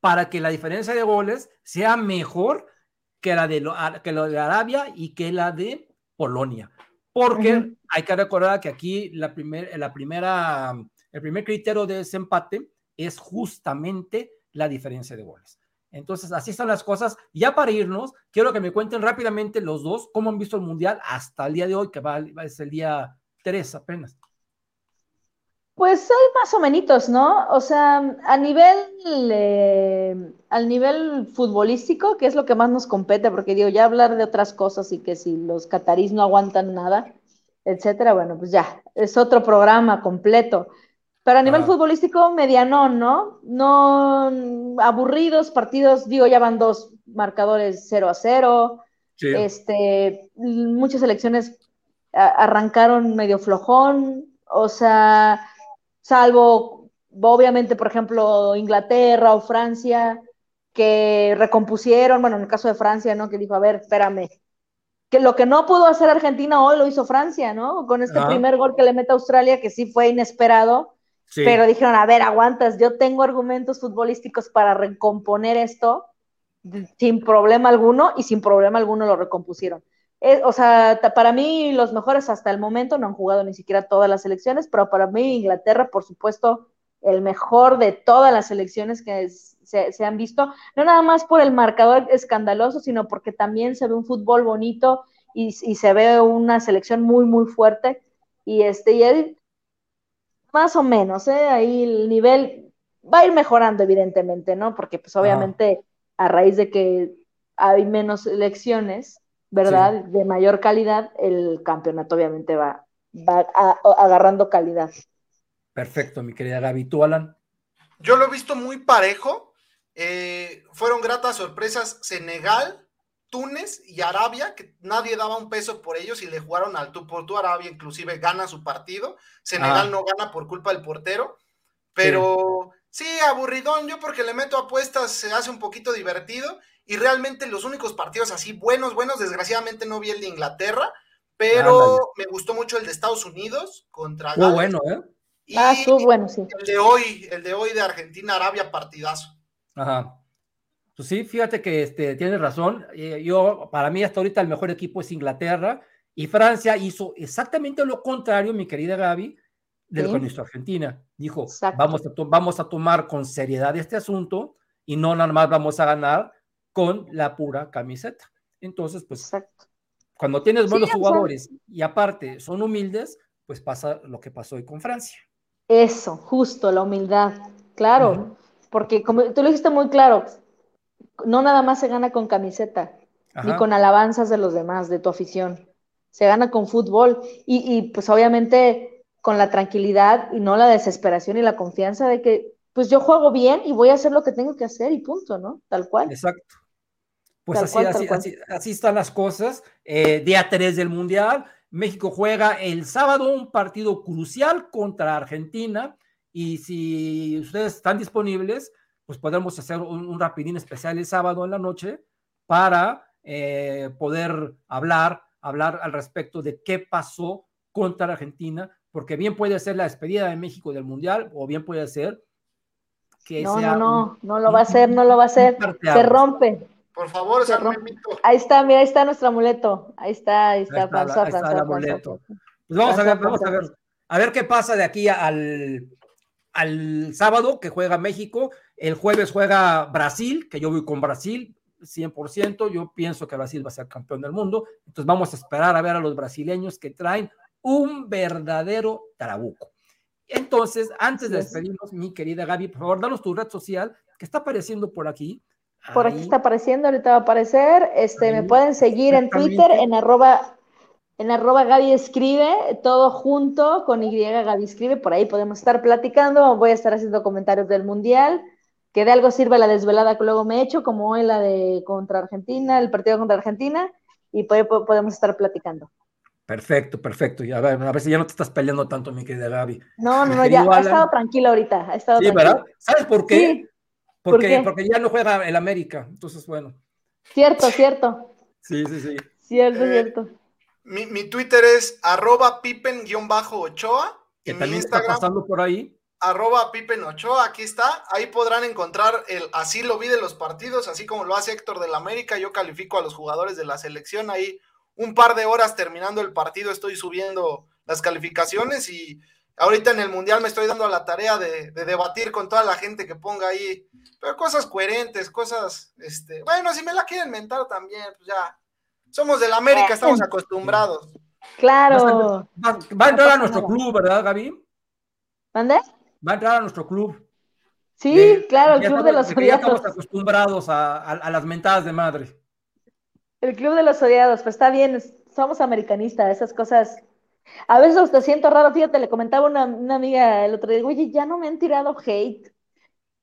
para que la diferencia de goles sea mejor que la de, lo- que lo de Arabia y que la de Polonia. Porque hay que recordar que aquí la, primer, la primera, el primer criterio de ese empate es justamente la diferencia de goles. Entonces, así están las cosas. Ya para irnos, quiero que me cuenten rápidamente los dos cómo han visto el Mundial hasta el día de hoy, que va, es el día 3 apenas. Pues hay más o menos, ¿no? O sea, a nivel, eh, al nivel futbolístico, que es lo que más nos compete, porque digo, ya hablar de otras cosas y que si los catarís no aguantan nada, etcétera, bueno, pues ya, es otro programa completo. Pero a nivel Ah. futbolístico, medianón, ¿no? No aburridos, partidos, digo, ya van dos marcadores 0 a 0. Sí. Este, muchas elecciones arrancaron medio flojón, o sea, salvo obviamente, por ejemplo, Inglaterra o Francia, que recompusieron, bueno, en el caso de Francia, ¿no? Que dijo, a ver, espérame, que lo que no pudo hacer Argentina hoy lo hizo Francia, ¿no? Con este primer gol que le mete a Australia, que sí fue inesperado, pero dijeron, a ver, aguantas, yo tengo argumentos futbolísticos para recomponer esto sin problema alguno y sin problema alguno lo recompusieron. Eh, o sea, para mí los mejores hasta el momento no han jugado ni siquiera todas las selecciones, pero para mí Inglaterra, por supuesto, el mejor de todas las selecciones que se, se han visto, no nada más por el marcador escandaloso, sino porque también se ve un fútbol bonito y, y se ve una selección muy, muy fuerte. Y este, y él, más o menos, ¿eh? Ahí el nivel va a ir mejorando, evidentemente, ¿no? Porque, pues, obviamente, a raíz de que hay menos elecciones, ¿verdad? De mayor calidad, el campeonato obviamente va, va a- agarrando calidad. Perfecto, mi querida Gaby. ¿Tú, Alan? Yo lo he visto muy parejo. eh, fueron gratas sorpresas Senegal, Túnez y Arabia, que nadie daba un peso por ellos y le jugaron al tú por tú. Arabia inclusive gana su partido. Senegal Ah. no gana por culpa del portero. pero sí. aburridón. Yo porque le meto apuestas se hace un poquito divertido y realmente los únicos partidos así buenos, buenos, desgraciadamente no vi el de Inglaterra, pero me gustó mucho el de Estados Unidos contra Muy bueno, ¿eh? ah, estuvo bueno, sí. El de hoy, el de hoy de Argentina-Arabia, partidazo. Ajá. Pues sí, fíjate que este, tienes razón. Eh, yo, para mí, hasta ahorita el mejor equipo es Inglaterra y Francia hizo exactamente lo contrario, mi querida Gaby, de lo que hizo Argentina. Dijo, vamos a, vamos a tomar con seriedad este asunto y no nada más vamos a ganar con la pura camiseta. Entonces, pues, cuando tienes buenos jugadores y aparte son humildes, pues pasa lo que pasó hoy con Francia. Eso, justo, la humildad, claro, porque como tú lo dijiste muy claro, no nada más se gana con camiseta, ni con alabanzas de los demás, de tu afición, se gana con fútbol y, y pues obviamente con la tranquilidad y no la desesperación y la confianza de que pues yo juego bien y voy a hacer lo que tengo que hacer y punto, ¿no? Tal cual. Exacto. Pues así, así, así, están las cosas. Eh, día 3 del Mundial, México juega el sábado un partido crucial contra Argentina y si ustedes están disponibles, pues podemos hacer un, rapidín especial el sábado en la noche para eh, poder hablar, hablar al respecto de qué pasó contra Argentina, porque bien puede ser la despedida de México del Mundial o bien puede ser que no, no, no, no lo va a hacer, no lo va a hacer, se rompe. Por favor, Ahí está, mira, ahí está nuestro amuleto. Ahí está, ahí está, ahí está, el amuleto. Pues vamos a ver, vamos a ver. A ver qué pasa de aquí al, al sábado que juega México. El jueves juega Brasil, que yo voy con Brasil, 100%. Yo pienso que Brasil va a ser campeón del mundo. Entonces vamos a esperar a ver a los brasileños que traen un verdadero trabuco. Entonces, antes de despedirnos, mi querida Gaby, por favor, danos tu red social que está apareciendo por aquí por aquí está apareciendo, ahorita va a aparecer. Este, me pueden seguir en Twitter en arroba, en arroba Gaby Escribe, todo junto con Y Gaby Escribe, por ahí podemos estar platicando, voy a estar haciendo comentarios del Mundial, que de algo sirve la desvelada que luego me he hecho, como hoy la de contra Argentina, el partido contra Argentina, y por podemos estar platicando. Perfecto, perfecto. Ya, a, ver, a ver si ya no te estás peleando tanto, mi querida Gaby. No, no, no, ya ha estado tranquilo ahorita. Ha estado sí, ¿verdad? ¿Sabes por qué? Porque, porque ya no juega el América, entonces bueno. Cierto, cierto. Sí, sí, sí. Cierto, eh, cierto. Mi, mi, Twitter es arroba pipen-ochoa. Que también está pasando por ahí. Arroba pipen ochoa, aquí está. Ahí podrán encontrar el así lo vi de los partidos, así como lo hace Héctor del América. Yo califico a los jugadores de la selección ahí un par de horas terminando el partido, estoy subiendo las calificaciones y ahorita en el Mundial me estoy dando a la tarea de, de debatir con toda la gente que ponga ahí pero cosas coherentes, cosas, este, bueno, si me la quieren mentar también, pues ya, somos del América, estamos acostumbrados. Claro. Va, a entrar a nuestro club, ¿verdad, Gaby? ¿Dónde? Va a entrar a nuestro club. Sí, claro, el club de los odiados. estamos acostumbrados a, las mentadas de madre. El club de los odiados, pues está bien, somos americanistas, esas cosas. A veces te siento raro, fíjate, le comentaba una, una amiga el otro día, oye, ya no me han tirado hate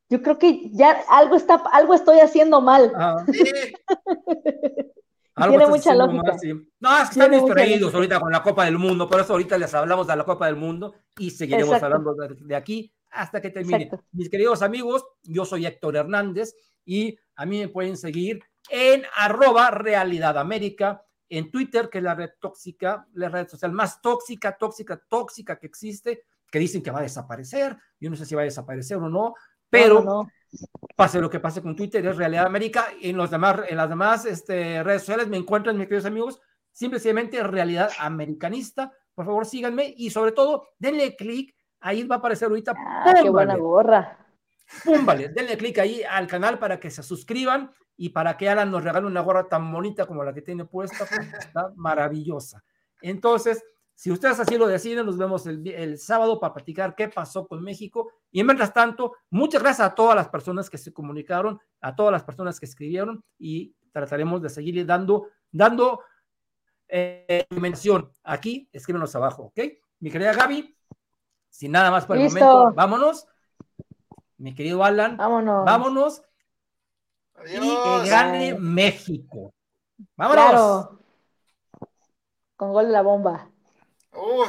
yo creo que ya algo está, algo estoy haciendo mal. Ah. Tiene mucha lógica. No, es que están distraídos ahorita con la Copa del Mundo, por eso ahorita les hablamos de la Copa del Mundo y seguiremos hablando de, aquí hasta que termine. Mis queridos amigos, yo soy Héctor Hernández y a mí me pueden seguir en arroba Realidad América, en Twitter, que es la red tóxica, la red social más tóxica, tóxica, tóxica que existe, que dicen que va a desaparecer. Yo no sé si va a desaparecer o no, pero pase lo que pase con Twitter, es Realidad América. En, los demás, en las demás este, redes sociales me encuentran, mis queridos amigos, simplemente Realidad Americanista. Por favor, síganme y sobre todo, denle clic. Ahí va a aparecer ahorita. Ah, qué buena gorra. Púmbale, denle clic ahí al canal para que se suscriban y para que Alan nos regale una gorra tan bonita como la que tiene puesta, está maravillosa. Entonces, si ustedes así lo deciden, nos vemos el, sábado para platicar qué pasó con México. Y mientras tanto, muchas gracias a todas las personas que se comunicaron, a todas las personas que escribieron y trataremos de seguir dando, dando eh, mención. Aquí, escríbenos abajo, ¿ok? Mi querida Gaby, sin nada más por el momento, vámonos. Mi querido Alan, vámonos. Vámonos. Y que gane México. Vámonos. Con gol de la bomba. Oh,